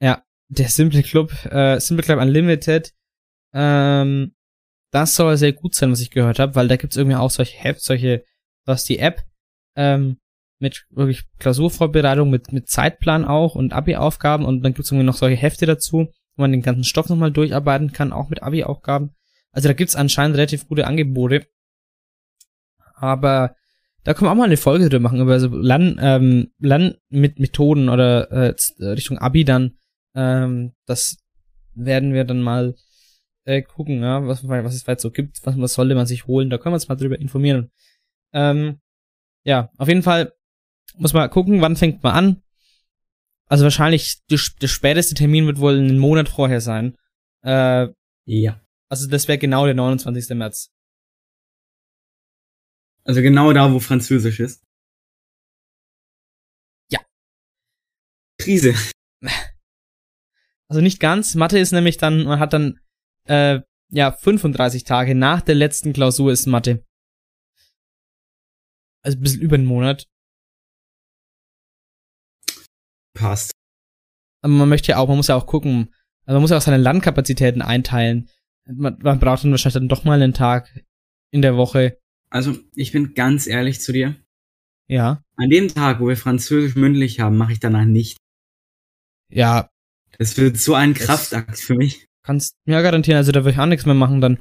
ja, der Simple Club, äh, Simple Club Unlimited. Ähm, das soll sehr gut sein, was ich gehört habe, weil da gibt's irgendwie auch solche Apps, solche, was die App, ähm, mit wirklich Klausurvorbereitung, mit, mit Zeitplan auch und Abi-Aufgaben und dann gibt's irgendwie noch solche Hefte dazu, wo man den ganzen Stoff nochmal durcharbeiten kann, auch mit Abi-Aufgaben. Also da gibt's anscheinend relativ gute Angebote. Aber da können wir auch mal eine Folge drüber machen, über so Lern, ähm, Lern mit Methoden oder äh, z- Richtung Abi dann. Ähm, das werden wir dann mal äh, gucken, ja, was, was es weit so gibt, was, was sollte man sich holen. Da können wir uns mal drüber informieren. Ähm, ja, auf jeden Fall muss man gucken, wann fängt man an. Also wahrscheinlich der, späteste Termin wird wohl einen Monat vorher sein. Äh,
Ja.
also das wäre genau der 29. März.
Also genau da, wo Französisch ist.
Ja.
Krise.
Also nicht ganz. Mathe ist nämlich dann, man hat dann äh, ja 35 Tage nach der letzten Klausur ist Mathe. Also ein bisschen über einen Monat.
Passt.
Aber man möchte ja auch, man muss ja auch gucken, also man muss ja auch seine Landkapazitäten einteilen. Man, man braucht dann wahrscheinlich dann doch mal einen Tag in der Woche.
Also, ich bin ganz ehrlich zu dir.
Ja.
An dem Tag, wo wir Französisch mündlich haben, mache ich danach nicht.
Ja,
Das wird so ein
Das-
Kraftakt für mich.
kannst mir garantieren, also da würde ich auch nichts mehr machen dann.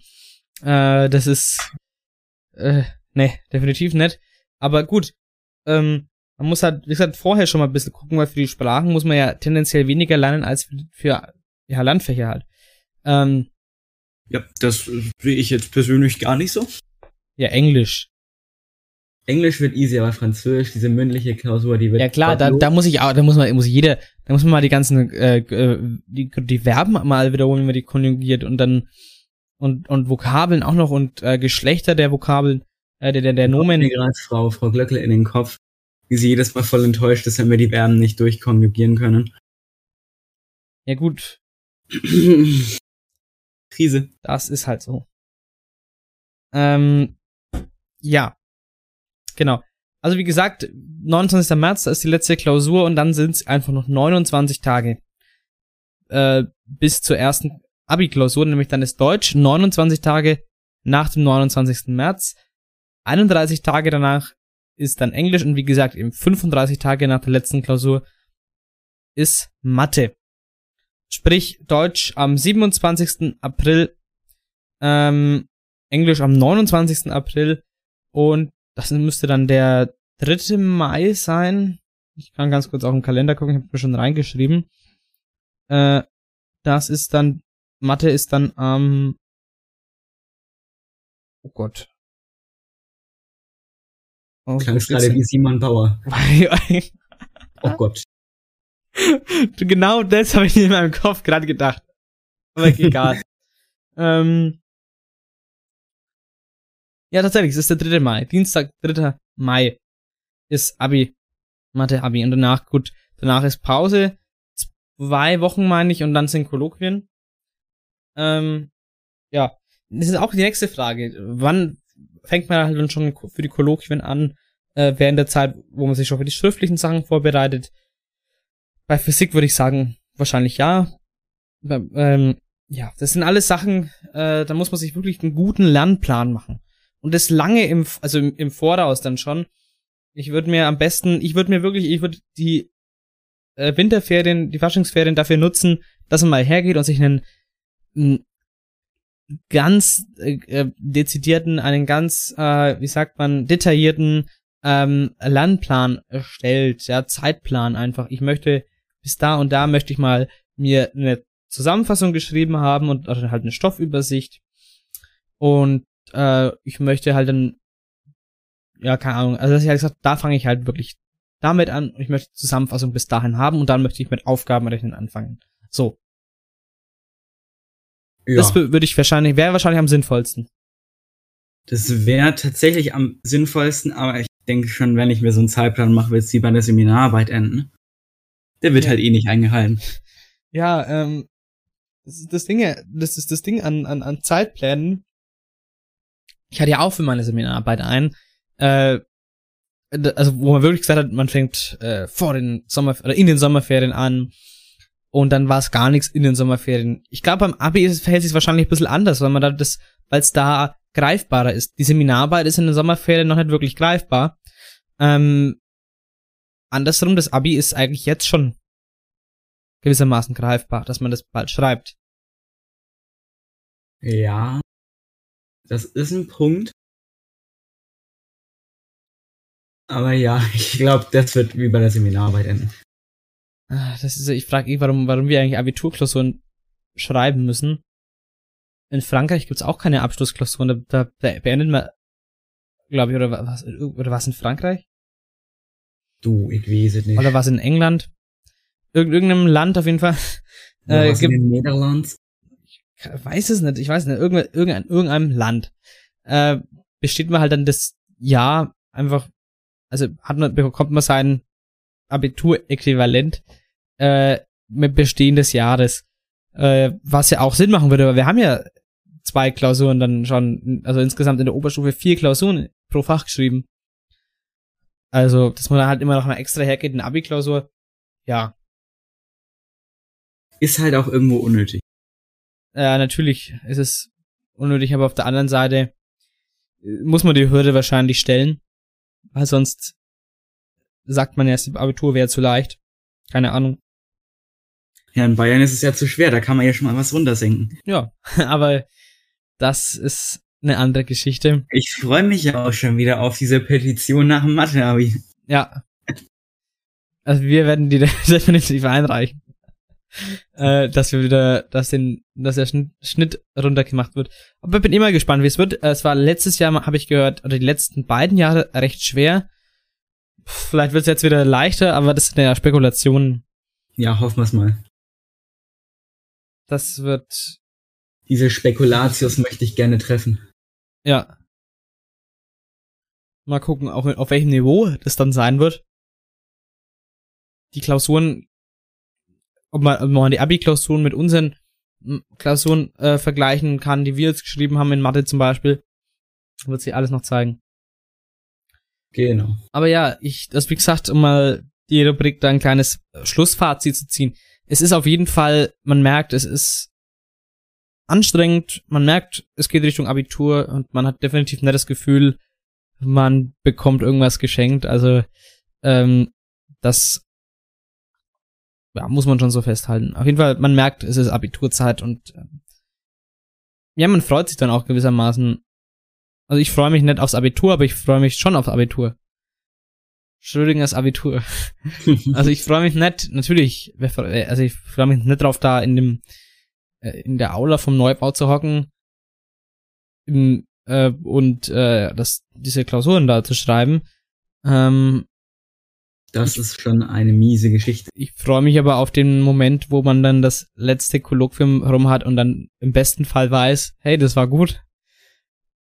Äh, das ist äh, nee, definitiv nicht. Aber gut, ähm, man muss halt, wie gesagt, vorher schon mal ein bisschen gucken, weil für die Sprachen muss man ja tendenziell weniger lernen als für, für ja, Landfächer halt. Ähm,
Ja, das sehe ich jetzt persönlich gar nicht so.
ja, Englisch.
Englisch wird easy, aber Französisch, diese mündliche Klausur, die wird.
Ja klar, da, da muss ich auch, da muss man, muss jeder, da muss man mal die ganzen, äh, äh, die, die Verben mal wiederholen, wenn man die konjugiert und dann und und Vokabeln auch noch und äh, Geschlechter der Vokabeln, äh, der der, der Nomen.
mir gerade Frau, Frau Glöckle in den Kopf, wie sie jedes Mal voll enttäuscht ist, wenn wir die Verben nicht durchkonjugieren können.
Ja gut,
Krise.
Das ist halt so. Ähm, ja. Genau. Also wie gesagt, 29. März, da ist die letzte Klausur und dann sind es einfach noch 29 Tage äh, bis zur ersten Abi-Klausur, nämlich dann ist Deutsch 29 Tage nach dem 29. März. 31 Tage danach ist dann Englisch und wie gesagt, eben 35 Tage nach der letzten Klausur ist Mathe. Sprich, Deutsch am 27. April, ähm, Englisch am 29. April und das müsste dann der 3. Mai sein. Ich kann ganz kurz auf den Kalender gucken, ich habe mir schon reingeschrieben. Äh, das ist dann, Mathe ist dann am, oh Gott. Oh,
Klang gerade wie Simon Bauer. Oh Gott.
genau das habe ich in meinem Kopf gerade gedacht. Aber egal. ähm, ja, tatsächlich, es ist der 3. Mai. Dienstag, 3. Mai ist Abi. Mathe Abi. Und danach, gut, danach ist Pause. Zwei Wochen meine ich und dann sind Kolloquien. Ähm, ja, das ist auch die nächste Frage. Wann fängt man halt dann schon für die Kolloquien an? Äh, während der Zeit, wo man sich schon für die schriftlichen Sachen vorbereitet? Bei Physik würde ich sagen, wahrscheinlich ja. Ähm, ja, das sind alles Sachen, äh, da muss man sich wirklich einen guten Lernplan machen. Und das lange im, also im, im Voraus dann schon. Ich würde mir am besten, ich würde mir wirklich, ich würde die äh, Winterferien, die Faschingsferien dafür nutzen, dass man mal hergeht und sich einen, einen ganz äh, äh, dezidierten, einen ganz, äh, wie sagt man, detaillierten ähm, Lernplan erstellt, ja, Zeitplan einfach. Ich möchte bis da und da möchte ich mal mir eine Zusammenfassung geschrieben haben und also halt eine Stoffübersicht. Und äh, ich möchte halt dann, ja, keine Ahnung, also dass ich halt gesagt, da fange ich halt wirklich damit an ich möchte Zusammenfassung bis dahin haben und dann möchte ich mit Aufgabenrechnen anfangen. So. Ja. Das würde ich wahrscheinlich, wäre wahrscheinlich am sinnvollsten.
Das wäre tatsächlich am sinnvollsten, aber ich denke schon, wenn ich mir so einen Zeitplan mache, wird es wie bei der Seminararbeit enden. Der wird ja. halt eh nicht eingehalten.
Ja, ähm, das ist das Ding, das ist das Ding an, an, an Zeitplänen. Ich hatte ja auch für meine Seminararbeit ein, äh, also wo man wirklich gesagt hat, man fängt äh, vor den Sommer oder in den Sommerferien an und dann war es gar nichts in den Sommerferien. Ich glaube, beim Abi ist, verhält sich wahrscheinlich ein bisschen anders, weil man da das, weil es da greifbarer ist. Die Seminararbeit ist in den Sommerferien noch nicht wirklich greifbar. Ähm, andersrum, das Abi ist eigentlich jetzt schon gewissermaßen greifbar, dass man das bald schreibt.
Ja, das ist ein Punkt. Aber ja, ich glaube, das wird wie bei der Seminararbeit enden.
Ah, das ist, ich frage eh, warum, warum wir eigentlich Abiturklausuren schreiben müssen. In Frankreich gibt's auch keine Abschlussklausuren, da, da beendet man, glaube ich, oder was, oder was in Frankreich?
Du, ich weiß es nicht.
Oder was in England? Irg irgendeinem Land auf jeden Fall.
Oder äh, was in den Niederlanden?
Ich weiß es nicht, ich weiß nicht, irgendein, irgendein, irgendeinem Land. Äh, besteht man halt dann das Jahr einfach, also hat man, bekommt man sein Abitur-Äquivalent äh, mit Bestehen des Jahres. Äh, was ja auch Sinn machen würde, aber wir haben ja zwei Klausuren dann schon, also insgesamt in der Oberstufe vier Klausuren pro Fach geschrieben. Also, dass man da halt immer noch mal extra hergeht, eine Abi-Klausur, ja.
Ist halt auch irgendwo unnötig.
Ja, natürlich ist es unnötig, aber auf der anderen Seite äh, muss man die Hürde wahrscheinlich stellen, weil sonst sagt man ja, das Abitur wäre zu leicht. Keine Ahnung.
Ja, in Bayern ist es ja zu schwer, da kann man ja schon mal was runtersenken.
Ja, aber das ist eine andere Geschichte.
Ich freue mich ja auch schon wieder auf diese Petition nach dem Mathe-Abi.
Ja. Also wir werden die definitiv einreichen. äh, dass wir wieder, dass den, dass der Schnitt runtergemacht wird. Aber ich bin immer gespannt, wie es wird. Es war letztes Jahr, habe ich gehört, oder die letzten beiden Jahre recht schwer. Vielleicht wird es jetzt wieder leichter, aber das sind ja Spekulationen.
Ja, hoffen wir es mal.
Das wird.
Diese Spekulatius möchte ich gerne treffen.
Ja. Mal gucken, auf, auf welchem Niveau das dann sein wird. Die Klausuren, ob man, ob man die Abi-Klausuren mit unseren Klausuren äh, vergleichen kann, die wir jetzt geschrieben haben in Mathe zum Beispiel, wird sich alles noch zeigen.
Genau.
Aber ja, ich, das wie gesagt, um mal die Rubrik da ein kleines Schlussfazit zu ziehen. Es ist auf jeden Fall, man merkt, es ist anstrengend, man merkt, es geht Richtung Abitur und man hat definitiv nicht das Gefühl, man bekommt irgendwas geschenkt. Also, ähm, das ja, muss man schon so festhalten. Auf jeden Fall, man merkt, es ist Abiturzeit und ähm, ja, man freut sich dann auch gewissermaßen also ich freue mich nicht aufs Abitur, aber ich freue mich schon aufs Abitur. Schrödingers Abitur. also ich freue mich nicht, natürlich, also ich freue mich nicht drauf, da in dem äh, in der Aula vom Neubau zu hocken im, äh, und äh, das, diese Klausuren da zu schreiben. Ähm,
das ist schon eine miese Geschichte.
Ich freue mich aber auf den Moment, wo man dann das letzte Kolloquium rum hat und dann im besten Fall weiß, hey, das war gut.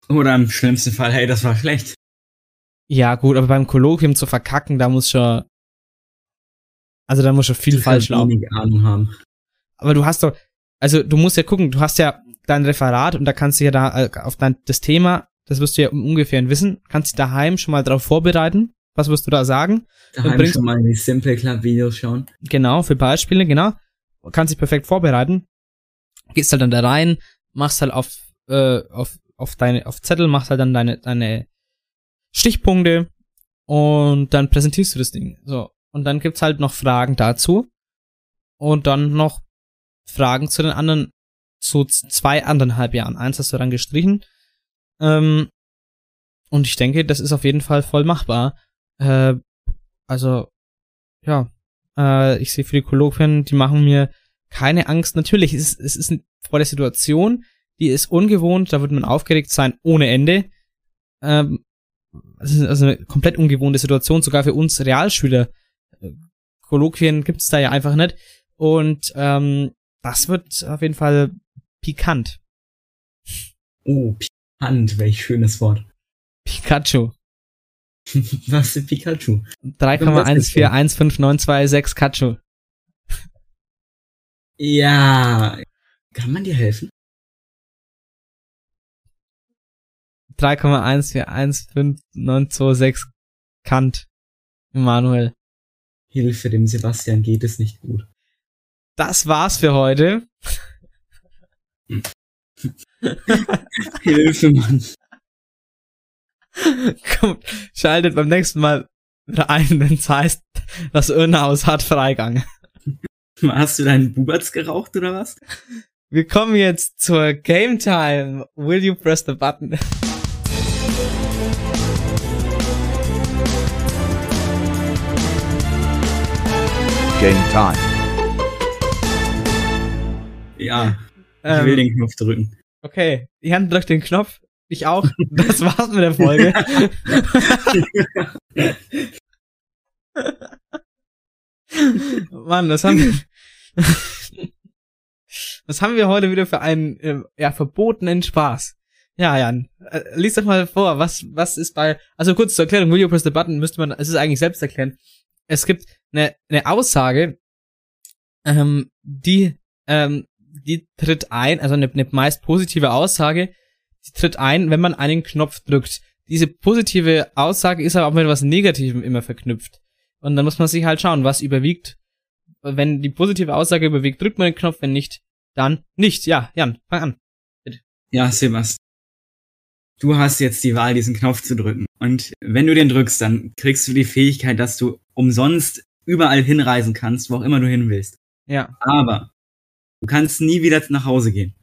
Oder im schlimmsten Fall, hey, das war schlecht.
Ja, gut, aber beim Kolloquium zu verkacken, da muss schon. Also da muss schon viel falsch laufen.
Ahnung haben.
Aber du hast doch. Also du musst ja gucken, du hast ja dein Referat und da kannst du ja da äh, auf dein, das Thema, das wirst du ja ungefähr wissen, kannst dich daheim schon mal darauf vorbereiten. Was wirst du da sagen?
Daheim
bringst-
schon mal die Simple Club Videos schauen.
Genau, für Beispiele, genau. Kannst dich perfekt vorbereiten. Gehst halt dann da rein, machst halt auf, äh, auf, auf deine, auf Zettel, machst halt dann deine, deine Stichpunkte und dann präsentierst du das Ding. So. Und dann gibt's halt noch Fragen dazu. Und dann noch Fragen zu den anderen, zu zwei anderthalb Jahren. Eins hast du dann gestrichen. Ähm, und ich denke, das ist auf jeden Fall voll machbar. Äh, also, ja, äh, ich sehe für die Kolloquien, die machen mir keine Angst. Natürlich, es ist, es ist ein- vor der Situation, die ist ungewohnt, da wird man aufgeregt sein ohne Ende. Ähm, es ist also eine komplett ungewohnte Situation, sogar für uns Realschüler. Äh, Kolloquien gibt's da ja einfach nicht. Und ähm, das wird auf jeden Fall pikant.
Oh, pikant, welch schönes Wort.
Pikachu.
Was ist Pikachu?
3,14159226 Kachu.
Ja. Kann man dir helfen?
3,14159226 Kant. Immanuel.
Hilfe, dem Sebastian geht es nicht gut.
Das war's für heute.
Hilfe, Mann.
Kommt, schaltet beim nächsten Mal wieder ein, wenn es heißt, das Irrenhaus hat Freigang.
Hast du deinen Buberts geraucht oder was?
Wir kommen jetzt zur Game Time. Will you press the button?
Game Time.
Ja, ich
Ähm,
will den Knopf drücken.
Okay, Jan drückt den Knopf. Ich auch. Das war's mit der Folge. Mann, was haben wir. Was haben wir heute wieder für einen äh, ja, verbotenen Spaß? Ja, Jan, äh, lies doch mal vor, was, was ist bei. Also kurz zur Erklärung, Will you press the button müsste man, es ist eigentlich selbst erklären. Es gibt eine, eine Aussage, ähm, die, ähm, die tritt ein, also eine, eine meist positive Aussage, die tritt ein, wenn man einen Knopf drückt. Diese positive Aussage ist aber auch mit etwas Negativem immer verknüpft. Und dann muss man sich halt schauen, was überwiegt. Wenn die positive Aussage überwiegt, drückt man den Knopf, wenn nicht, dann nicht. Ja, Jan, fang an.
Ja, Sebastian. Du hast jetzt die Wahl, diesen Knopf zu drücken. Und wenn du den drückst, dann kriegst du die Fähigkeit, dass du umsonst überall hinreisen kannst, wo auch immer du hin willst.
Ja.
Aber du kannst nie wieder nach Hause gehen.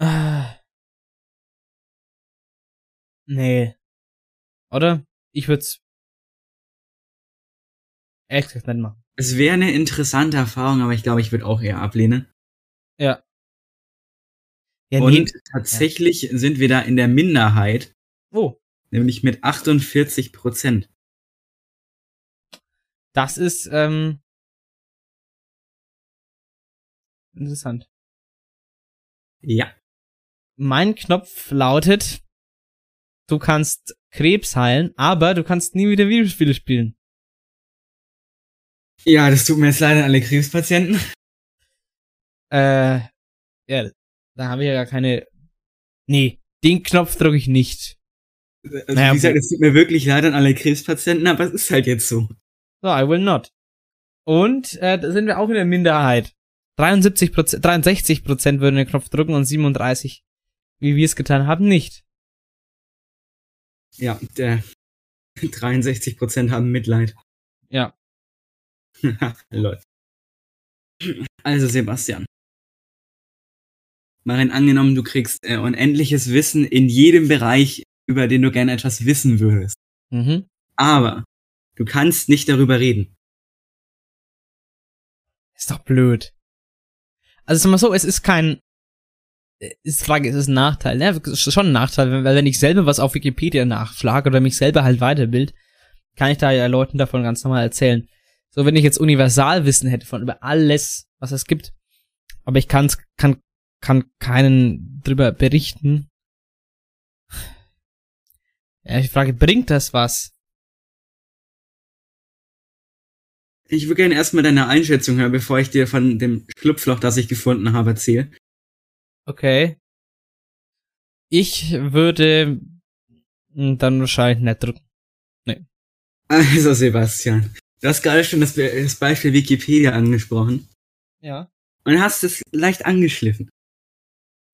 Ah. Nee. Oder? Ich würd's ehrlich gesagt nicht machen.
Es wäre eine interessante Erfahrung, aber ich glaube, ich würde auch eher ablehnen.
Ja. Ja,
Und tatsächlich sind wir da in der Minderheit,
Oh,
nämlich mit 48 Prozent.
Das ist, ähm, interessant.
Ja.
Mein Knopf lautet, du kannst Krebs heilen, aber du kannst nie wieder Videospiele spielen.
Ja, das tut mir jetzt leider an alle Krebspatienten.
Äh, ja, da habe ich ja gar keine. Nee, den Knopf drücke ich nicht.
Also,
Naja,
wie gesagt, es tut mir wirklich leid an alle Krebspatienten, aber es ist halt jetzt so.
So, I will not. Und äh, da sind wir auch in der Minderheit. 73 Prozent, 63 Prozent würden den Knopf drücken und 37, wie wir es getan haben, nicht.
Ja, der 63 Prozent haben Mitleid.
Ja.
Leute. Also Sebastian. Mal rein angenommen, du kriegst äh, unendliches Wissen in jedem Bereich, über den du gerne etwas wissen würdest.
Mhm.
Aber du kannst nicht darüber reden.
Ist doch blöd. Also sag mal so, es ist kein. Ist Frage, ist es ein Nachteil? Ne, es ist schon ein Nachteil, weil wenn ich selber was auf Wikipedia nachschlage oder mich selber halt weiterbild, kann ich da ja Leuten davon ganz normal erzählen. So, wenn ich jetzt Universalwissen hätte von über alles, was es gibt, aber ich kann's, kann, kann keinen drüber berichten. Ja, ich frage, bringt das was?
Ich würde gerne erstmal deine Einschätzung hören, bevor ich dir von dem Schlupfloch, das ich gefunden habe, erzähle.
Okay. Ich würde hm, dann wahrscheinlich nicht drücken.
Also Sebastian, du hast gerade schon das, Be- das Beispiel Wikipedia angesprochen
Ja.
und hast es leicht angeschliffen.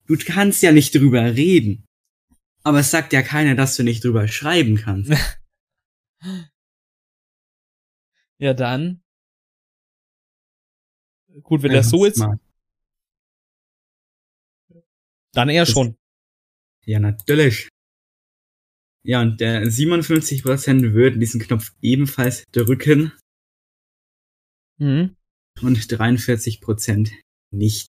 Du kannst ja nicht drüber reden. Aber es sagt ja keiner, dass du nicht drüber schreiben kannst.
Ja, dann. Gut, wenn das so ist,
Smart.
dann eher
Das-
schon.
Ja, natürlich. Ja, und der 57% würden diesen Knopf ebenfalls drücken
Mhm.
und 43% nicht.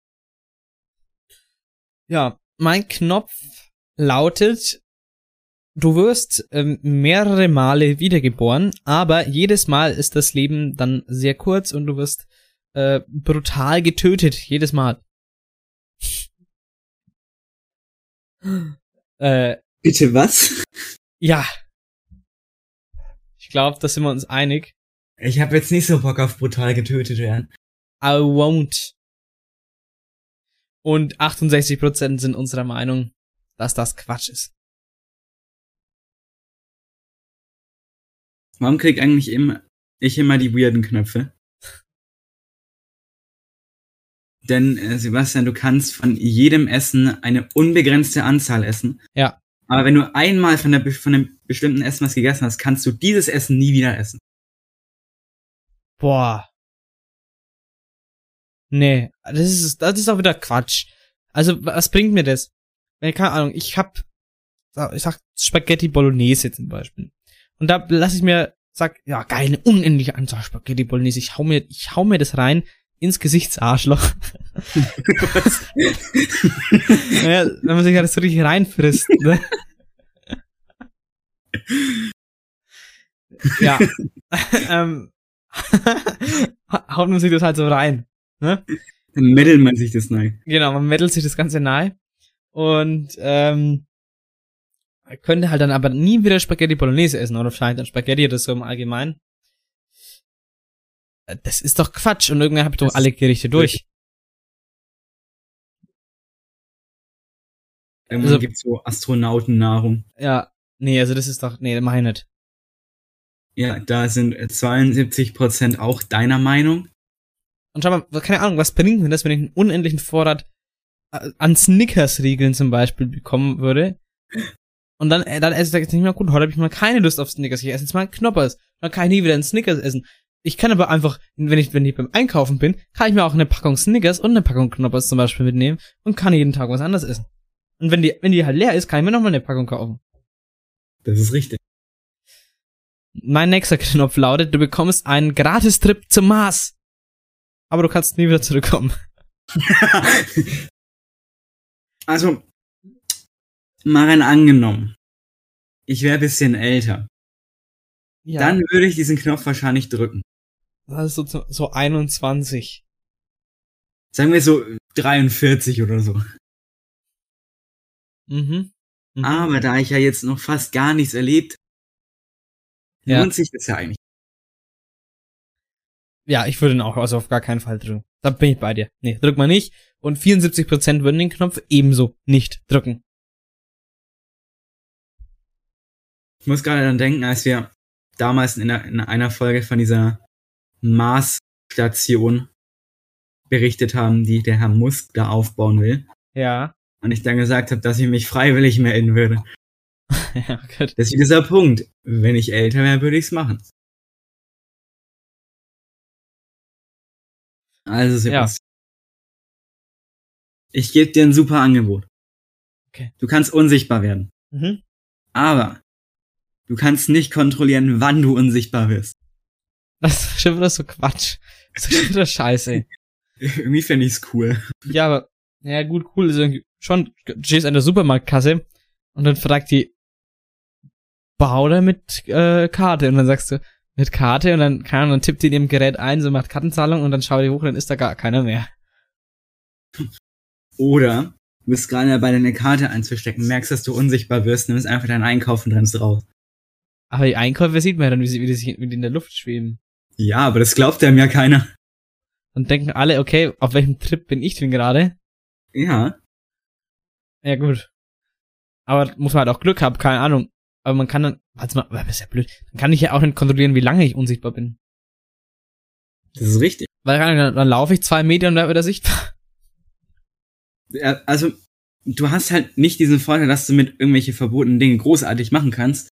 Ja, mein Knopf lautet, du wirst ähm, mehrere Male wiedergeboren, aber jedes Mal ist das Leben dann sehr kurz und du wirst äh, brutal getötet, jedes Mal. äh,
Bitte was?
ja. Ich glaube, da sind wir uns einig.
Ich habe jetzt nicht so Bock auf brutal getötet werden.
I won't. Und 68% sind unserer Meinung, dass das Quatsch ist.
Warum krieg eigentlich immer, ich immer die weirden Knöpfe? Denn, äh, Sebastian, du kannst von jedem Essen eine unbegrenzte Anzahl essen.
Ja.
Aber wenn du einmal von, der, von einem bestimmten Essen was gegessen hast, kannst du dieses Essen nie wieder essen.
Boah. Nee, das ist, das ist auch wieder Quatsch. Also, was bringt mir das? Keine Ahnung, ich hab, ich sag Spaghetti Bolognese zum Beispiel. Und da lasse ich mir, sag, ja, geil, unendliche Anzahl Spaghetti Bolognese. Ich hau mir, ich hau mir das rein ins Gesichtsarschloch. naja, wenn man sich halt so richtig reinfrisst, ne? ja. ähm, haut man sich das halt so rein. Ne?
Dann meddelt man sich das neu.
Genau, man meddelt sich das Ganze nahe. Und ähm, könnte halt dann aber nie wieder Spaghetti Bolognese essen oder vielleicht dann Spaghetti oder so im Allgemeinen. Äh, Das ist doch Quatsch und irgendwann habe ich doch
Das
alle Gerichte durch.
Irgendwann
Also-
gibt's so Astronautennahrung.
Ja, nee, also das ist doch, nee, mach ich nicht.
Ja, da sind äh, 72% auch deiner Meinung.
Und schau mal, keine Ahnung, was bringt mir das, wenn ich einen unendlichen Vorrat äh, an Snickers-Riegeln zum Beispiel bekommen würde? Und dann, äh, dann esse ich jetzt nicht mehr gut. Heute habe ich mal keine Lust auf Snickers. Ich esse jetzt mal einen Knoppers. Dann kann ich nie wieder einen Snickers essen. Ich kann aber einfach, wenn ich, wenn ich beim Einkaufen bin, kann ich mir auch eine Packung Snickers und eine Packung Knoppers zum Beispiel mitnehmen und kann jeden Tag was anderes essen. Und wenn die, wenn die halt leer ist, kann ich mir nochmal eine Packung kaufen.
Das ist richtig.
Mein nächster Knopf lautet, du bekommst einen Gratis-Trip zum Mars. Aber du kannst nie wieder zurückkommen.
also, mal rein angenommen. Ich wäre bisschen älter.
Ja.
Dann würde ich diesen Knopf wahrscheinlich drücken.
Das ist so, so 21.
Sagen wir so 43 oder so.
Mhm. mhm.
Aber da ich ja jetzt noch fast gar nichts erlebt,
Ja.
lohnt sich das ja eigentlich.
Ja, ich würde ihn auch also auf gar keinen Fall drücken. Da bin ich bei dir. Nee, drück mal nicht. Und 74% würden den Knopf ebenso nicht drücken.
Ich muss gerade dann denken, als wir damals in einer, in einer Folge von dieser Mars-Station berichtet haben, die der Herr Musk da aufbauen will.
Ja.
Und ich dann gesagt habe, dass ich mich freiwillig melden würde.
ja, gut.
Das ist dieser Punkt. Wenn ich älter wäre, würde ich's machen. Also, Sebastian. Ich gebe dir ein super Angebot.
Okay.
Du kannst unsichtbar werden.
Mhm.
Aber du kannst nicht kontrollieren, wann du unsichtbar wirst.
Das ist schon wieder so Quatsch. Das ist schon wieder scheiße.
Irgendwie fände ich's cool.
Ja, aber, ja gut, cool ist irgendwie schon, du stehst an der Supermarktkasse und dann fragt die, Bauder mit äh, Karte und dann sagst du, mit Karte und dann, keine Ahnung, dann tippt die in ihrem Gerät ein, so macht Kartenzahlung und dann schau die hoch und dann ist da gar keiner mehr.
Oder du bist gerade dabei, deine Karte einzustecken, merkst, dass du unsichtbar wirst, nimmst einfach deinen Einkauf und rennst raus.
Aber die Einkäufe sieht man ja dann, wie, sie, wie, die, sich- die in der Luft schweben.
Ja, aber das glaubt einem ja keiner.
Und denken alle, okay, auf welchem Trip bin ich denn gerade?
Ja.
Ja, gut. Aber muss man halt auch Glück haben, keine Ahnung. Aber man kann dann, warte mal, aber das ist ja blöd. Dann kann ich ja auch nicht kontrollieren, wie lange ich unsichtbar bin.
Das ist richtig.
Weil dann, dann laufe ich zwei Meter und dann wird er sichtbar.
Ja, Also, du hast halt nicht diesen Vorteil, dass du mit irgendwelche verbotenen Dingen großartig machen kannst.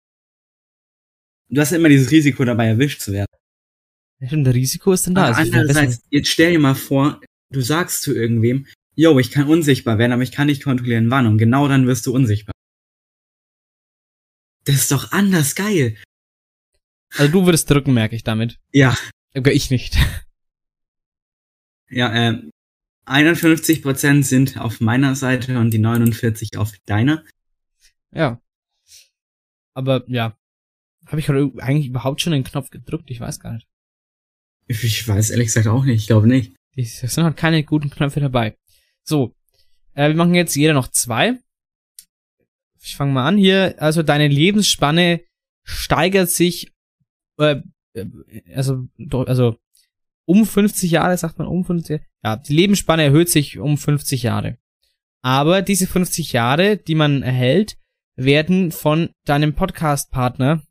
Du hast ja immer dieses Risiko dabei, erwischt zu werden.
Ja, stimmt, das Risiko ist dann da. Also
andererseits, jetzt stell dir mal vor, du sagst zu irgendwem, yo, ich kann unsichtbar werden, aber ich kann nicht kontrollieren, wann. Und genau dann wirst du unsichtbar. Das ist doch anders geil.
also du würdest drücken, merke ich damit.
Ja,
Aber ich nicht.
ja, äh, 51% sind auf meiner Seite und die 49 auf deiner.
Ja. Aber ja. Habe ich eigentlich überhaupt schon den Knopf gedrückt? Ich weiß gar nicht.
Ich weiß ehrlich gesagt auch nicht, ich glaube nicht.
Es sind halt keine guten Knöpfe dabei. So. Äh, wir machen jetzt jeder noch zwei. Ich fange mal an hier. Also deine Lebensspanne steigert sich, äh, äh, also, also um 50 Jahre, sagt man um 50 Ja, die Lebensspanne erhöht sich um 50 Jahre. Aber diese 50 Jahre, die man erhält, werden von deinem Podcast-Partner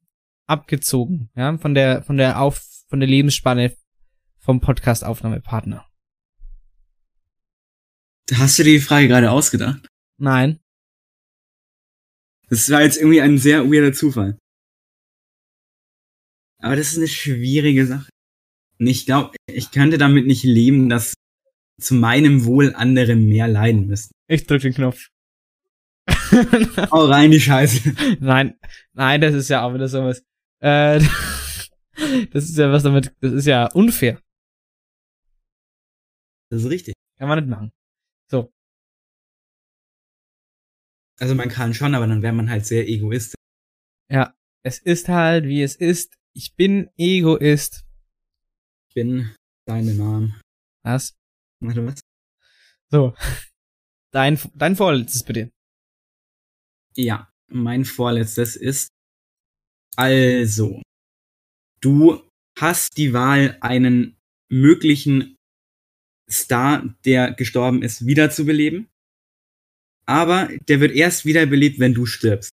abgezogen, ja, von der, von der Auf, von der Lebensspanne vom Podcast-Aufnahmepartner.
Hast du dir die Frage gerade ausgedacht?
Nein.
Das war jetzt irgendwie ein sehr weirder Zufall. Aber das ist eine schwierige Sache. Und ich glaube, ich könnte damit nicht leben, dass zu meinem Wohl andere mehr leiden müssen.
Ich drück den Knopf.
Hau rein, die Scheiße.
nein, nein, das ist ja auch wieder sowas. Äh, das ist ja was damit, das ist ja unfair.
Das ist richtig.
Kann man nicht machen. So.
Also man kann schon, aber dann wäre man halt sehr egoistisch.
Ja, es ist halt, wie es ist. Ich bin Egoist.
Ich bin deine Namen.
Was?
Warte, was?
So. Dein, dein vorletztes bitte.
Ja, mein vorletztes ist also, du hast die Wahl, einen möglichen Star, der gestorben ist, wiederzubeleben. Aber der wird erst wiederbelebt, wenn du stirbst.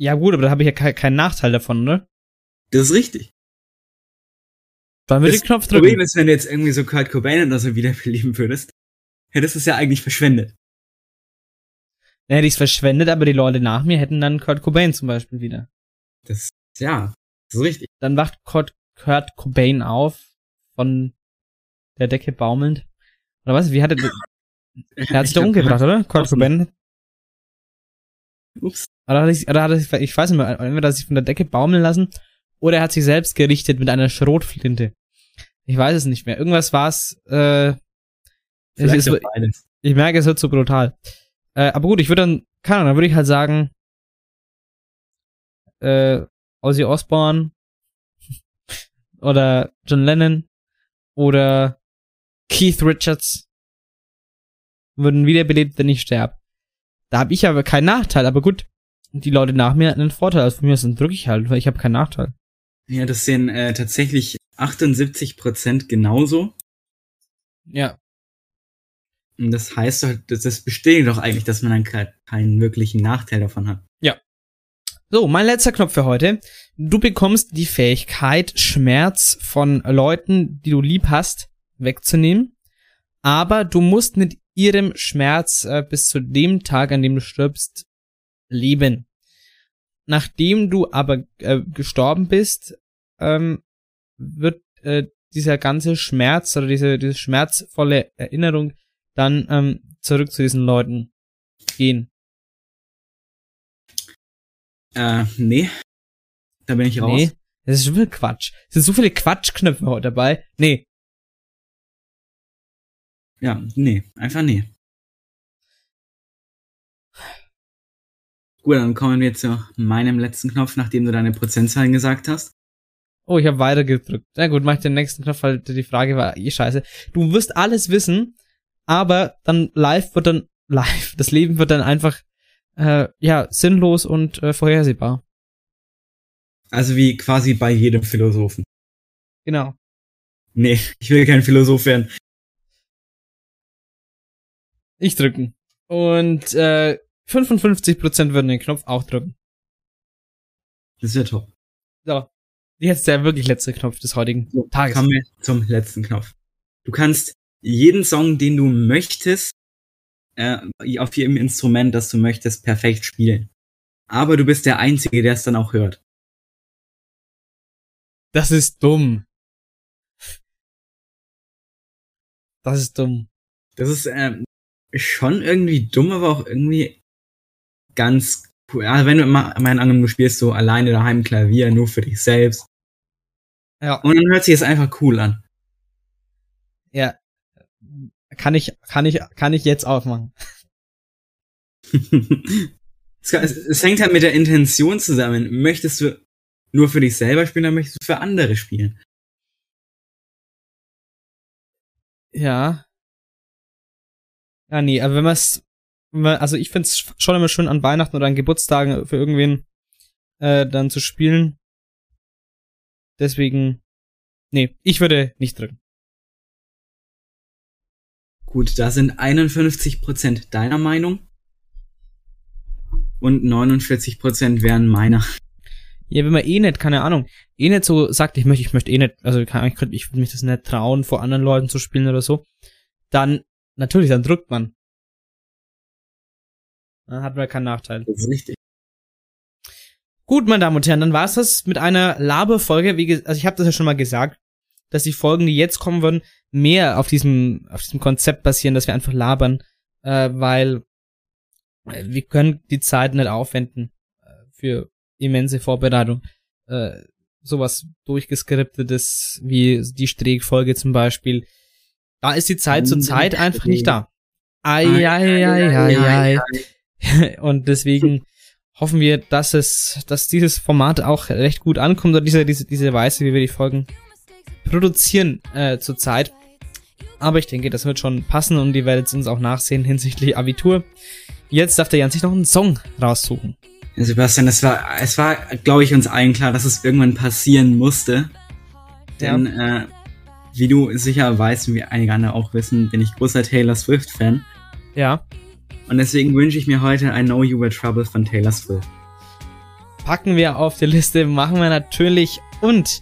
Ja gut, aber da habe ich ja ke keinen Nachteil davon, ne?
Das ist richtig.
Dann würde
Das
ich Knopf
Problem
drücken.
ist, wenn du jetzt irgendwie so Kurt Cobain oder so wiederbeleben würdest, hättest du es ja eigentlich verschwendet.
Dann hätte ich es verschwendet, aber die Leute nach mir hätten dann Kurt Cobain zum Beispiel wieder.
Das, ja, das ist richtig.
Dann wacht Kurt, Kurt Cobain auf von der Decke baumelnd. Oder was? Wie hat er, er hat sich da umgebracht, oder? Kurt. Cobain.
Ups.
Oder hat er sich, oder hat er sich, ich weiß nicht mehr, entweder hat er sich von der Decke baumeln lassen, oder er hat sich selbst gerichtet mit einer Schrotflinte. Ich weiß es nicht mehr. Irgendwas war's, äh, es ist, ich merke, es wird zu brutal. Äh, aber gut, ich würde dann, keine Ahnung, dann würde ich halt sagen, äh, Ozzy Osbourne oder John Lennon oder Keith Richards würden wiederbelebt, wenn ich sterbe. Da habe ich aber keinen Nachteil, aber gut, die Leute nach mir hatten einen Vorteil. Also von mir aus dann drücke ich halt, weil ich habe keinen Nachteil.
Ja, das sehen äh, tatsächlich 78% genauso.
Ja.
Und das heißt doch, das, das bestätigt doch eigentlich, dass man dann ke- keinen wirklichen Nachteil davon hat.
So, mein letzter Knopf für heute. Du bekommst die Fähigkeit, Schmerz von Leuten, die du lieb hast, wegzunehmen. Aber du musst mit ihrem Schmerz äh, bis zu dem Tag, an dem du stirbst, leben. Nachdem du aber äh, gestorben bist, ähm, wird äh, dieser ganze Schmerz oder diese, diese schmerzvolle Erinnerung dann ähm, zurück zu diesen Leuten gehen.
Äh, nee. Da bin ich raus.
Nee, das ist schon viel Quatsch. Es sind so viele Quatschknöpfe heute dabei. Nee,
Ja, nee. Einfach nee. Gut, dann kommen wir zu meinem letzten Knopf, nachdem du deine Prozentzahlen gesagt hast.
Oh, ich habe weiter gedrückt. Na gut, mach ich den nächsten Knopf, weil die Frage war eh scheiße. Du wirst alles wissen, aber dann live wird dann live. Das Leben wird dann einfach äh, ja sinnlos und äh, vorhersehbar.
Also wie quasi bei jedem Philosophen.
Genau.
Nee, ich will kein Philosoph werden.
Ich drücken. Und äh, 55% würden den Knopf auch drücken.
Das wäre top.
So. Jetzt der wirklich letzte Knopf des heutigen
So,
Tages.
kommen wir zum letzten Knopf. Du kannst jeden Song, den du möchtest, äh, auf jedem Instrument, das du möchtest, perfekt spielen. Aber du bist der Einzige, der es dann auch hört.
Das ist dumm. Das ist dumm.
Das ist ähm, schon irgendwie dumm, aber auch irgendwie ganz cool. Ja, wenn du immer, mein Angenommen, du spielst so alleine daheim Klavier, nur für dich selbst.
Ja.
Und dann hört sich es einfach cool an.
Ja. Kann ich, kann ich, kann ich jetzt aufmachen.
es, es, es hängt halt mit der Intention zusammen. Möchtest du nur für dich selber spielen, dann möchtest du für andere spielen.
Ja. Ja, nee, aber wenn man es, also ich find's schon immer schön an Weihnachten oder an Geburtstagen für irgendwen äh, dann zu spielen. Deswegen, nee, ich würde nicht drücken.
Gut, da sind 51% deiner Meinung und 49% wären meiner.
Ja, wenn man eh nicht, keine Ahnung, eh nicht so sagt, ich möchte, ich möchte eh nicht, also ich, könnte, ich würde mich das nicht trauen, vor anderen Leuten zu spielen oder so, dann, natürlich, dann drückt man. Dann hat man keinen Nachteil.
Das ist richtig.
Gut, meine Damen und Herren, dann war's das mit einer Laberfolge. Wie also ich habe das ja schon mal gesagt, dass die Folgen, die jetzt kommen würden, mehr auf diesem auf diesem Konzept basieren, dass wir einfach labern, äh, weil äh, wir können die Zeit nicht aufwenden äh, für immense Vorbereitung. Äh, sowas durchgeskriptetes wie die Streeck-Folge zum Beispiel. Da ist die Zeit zur Zeit einfach nicht da. Ei, ei, ei, ei, ei. Und deswegen hoffen wir, dass es, dass dieses Format auch recht gut ankommt oder diese, diese, diese Weise, wie wir die Folgen produzieren äh, zurzeit. Aber ich denke, das wird schon passen und die werdet uns auch nachsehen hinsichtlich Abitur. Jetzt darf der Jan sich noch einen Song raussuchen.
Ja, Sebastian, es war, es war, glaube ich, uns allen klar, dass es irgendwann passieren musste. Denn, äh, wie du sicher weißt und wie einige andere auch wissen, bin ich großer Taylor Swift-Fan.
Ja.
Und deswegen wünsche ich mir heute I Know You Were Trouble von Taylor Swift.
Packen wir auf die Liste, machen wir natürlich. Und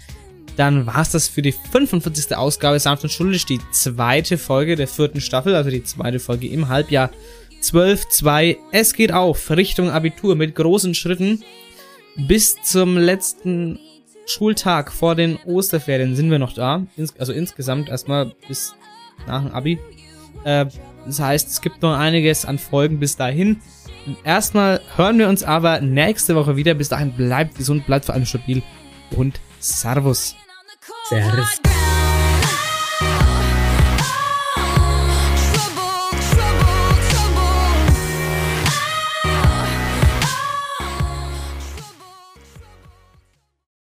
dann war's das für die 45. Ausgabe Sanft und Schuldig, die zweite Folge der vierten Staffel, also die zweite Folge im Halbjahr 12.2. Es geht auf Richtung Abitur mit großen Schritten. Bis zum letzten Schultag vor den Osterferien sind wir noch da. Also insgesamt erstmal bis nach dem Abi. Äh, das heißt, es gibt noch einiges an Folgen bis dahin. Erstmal hören wir uns aber nächste Woche wieder. Bis dahin bleibt gesund, bleibt vor allem stabil und Servus.
Servus.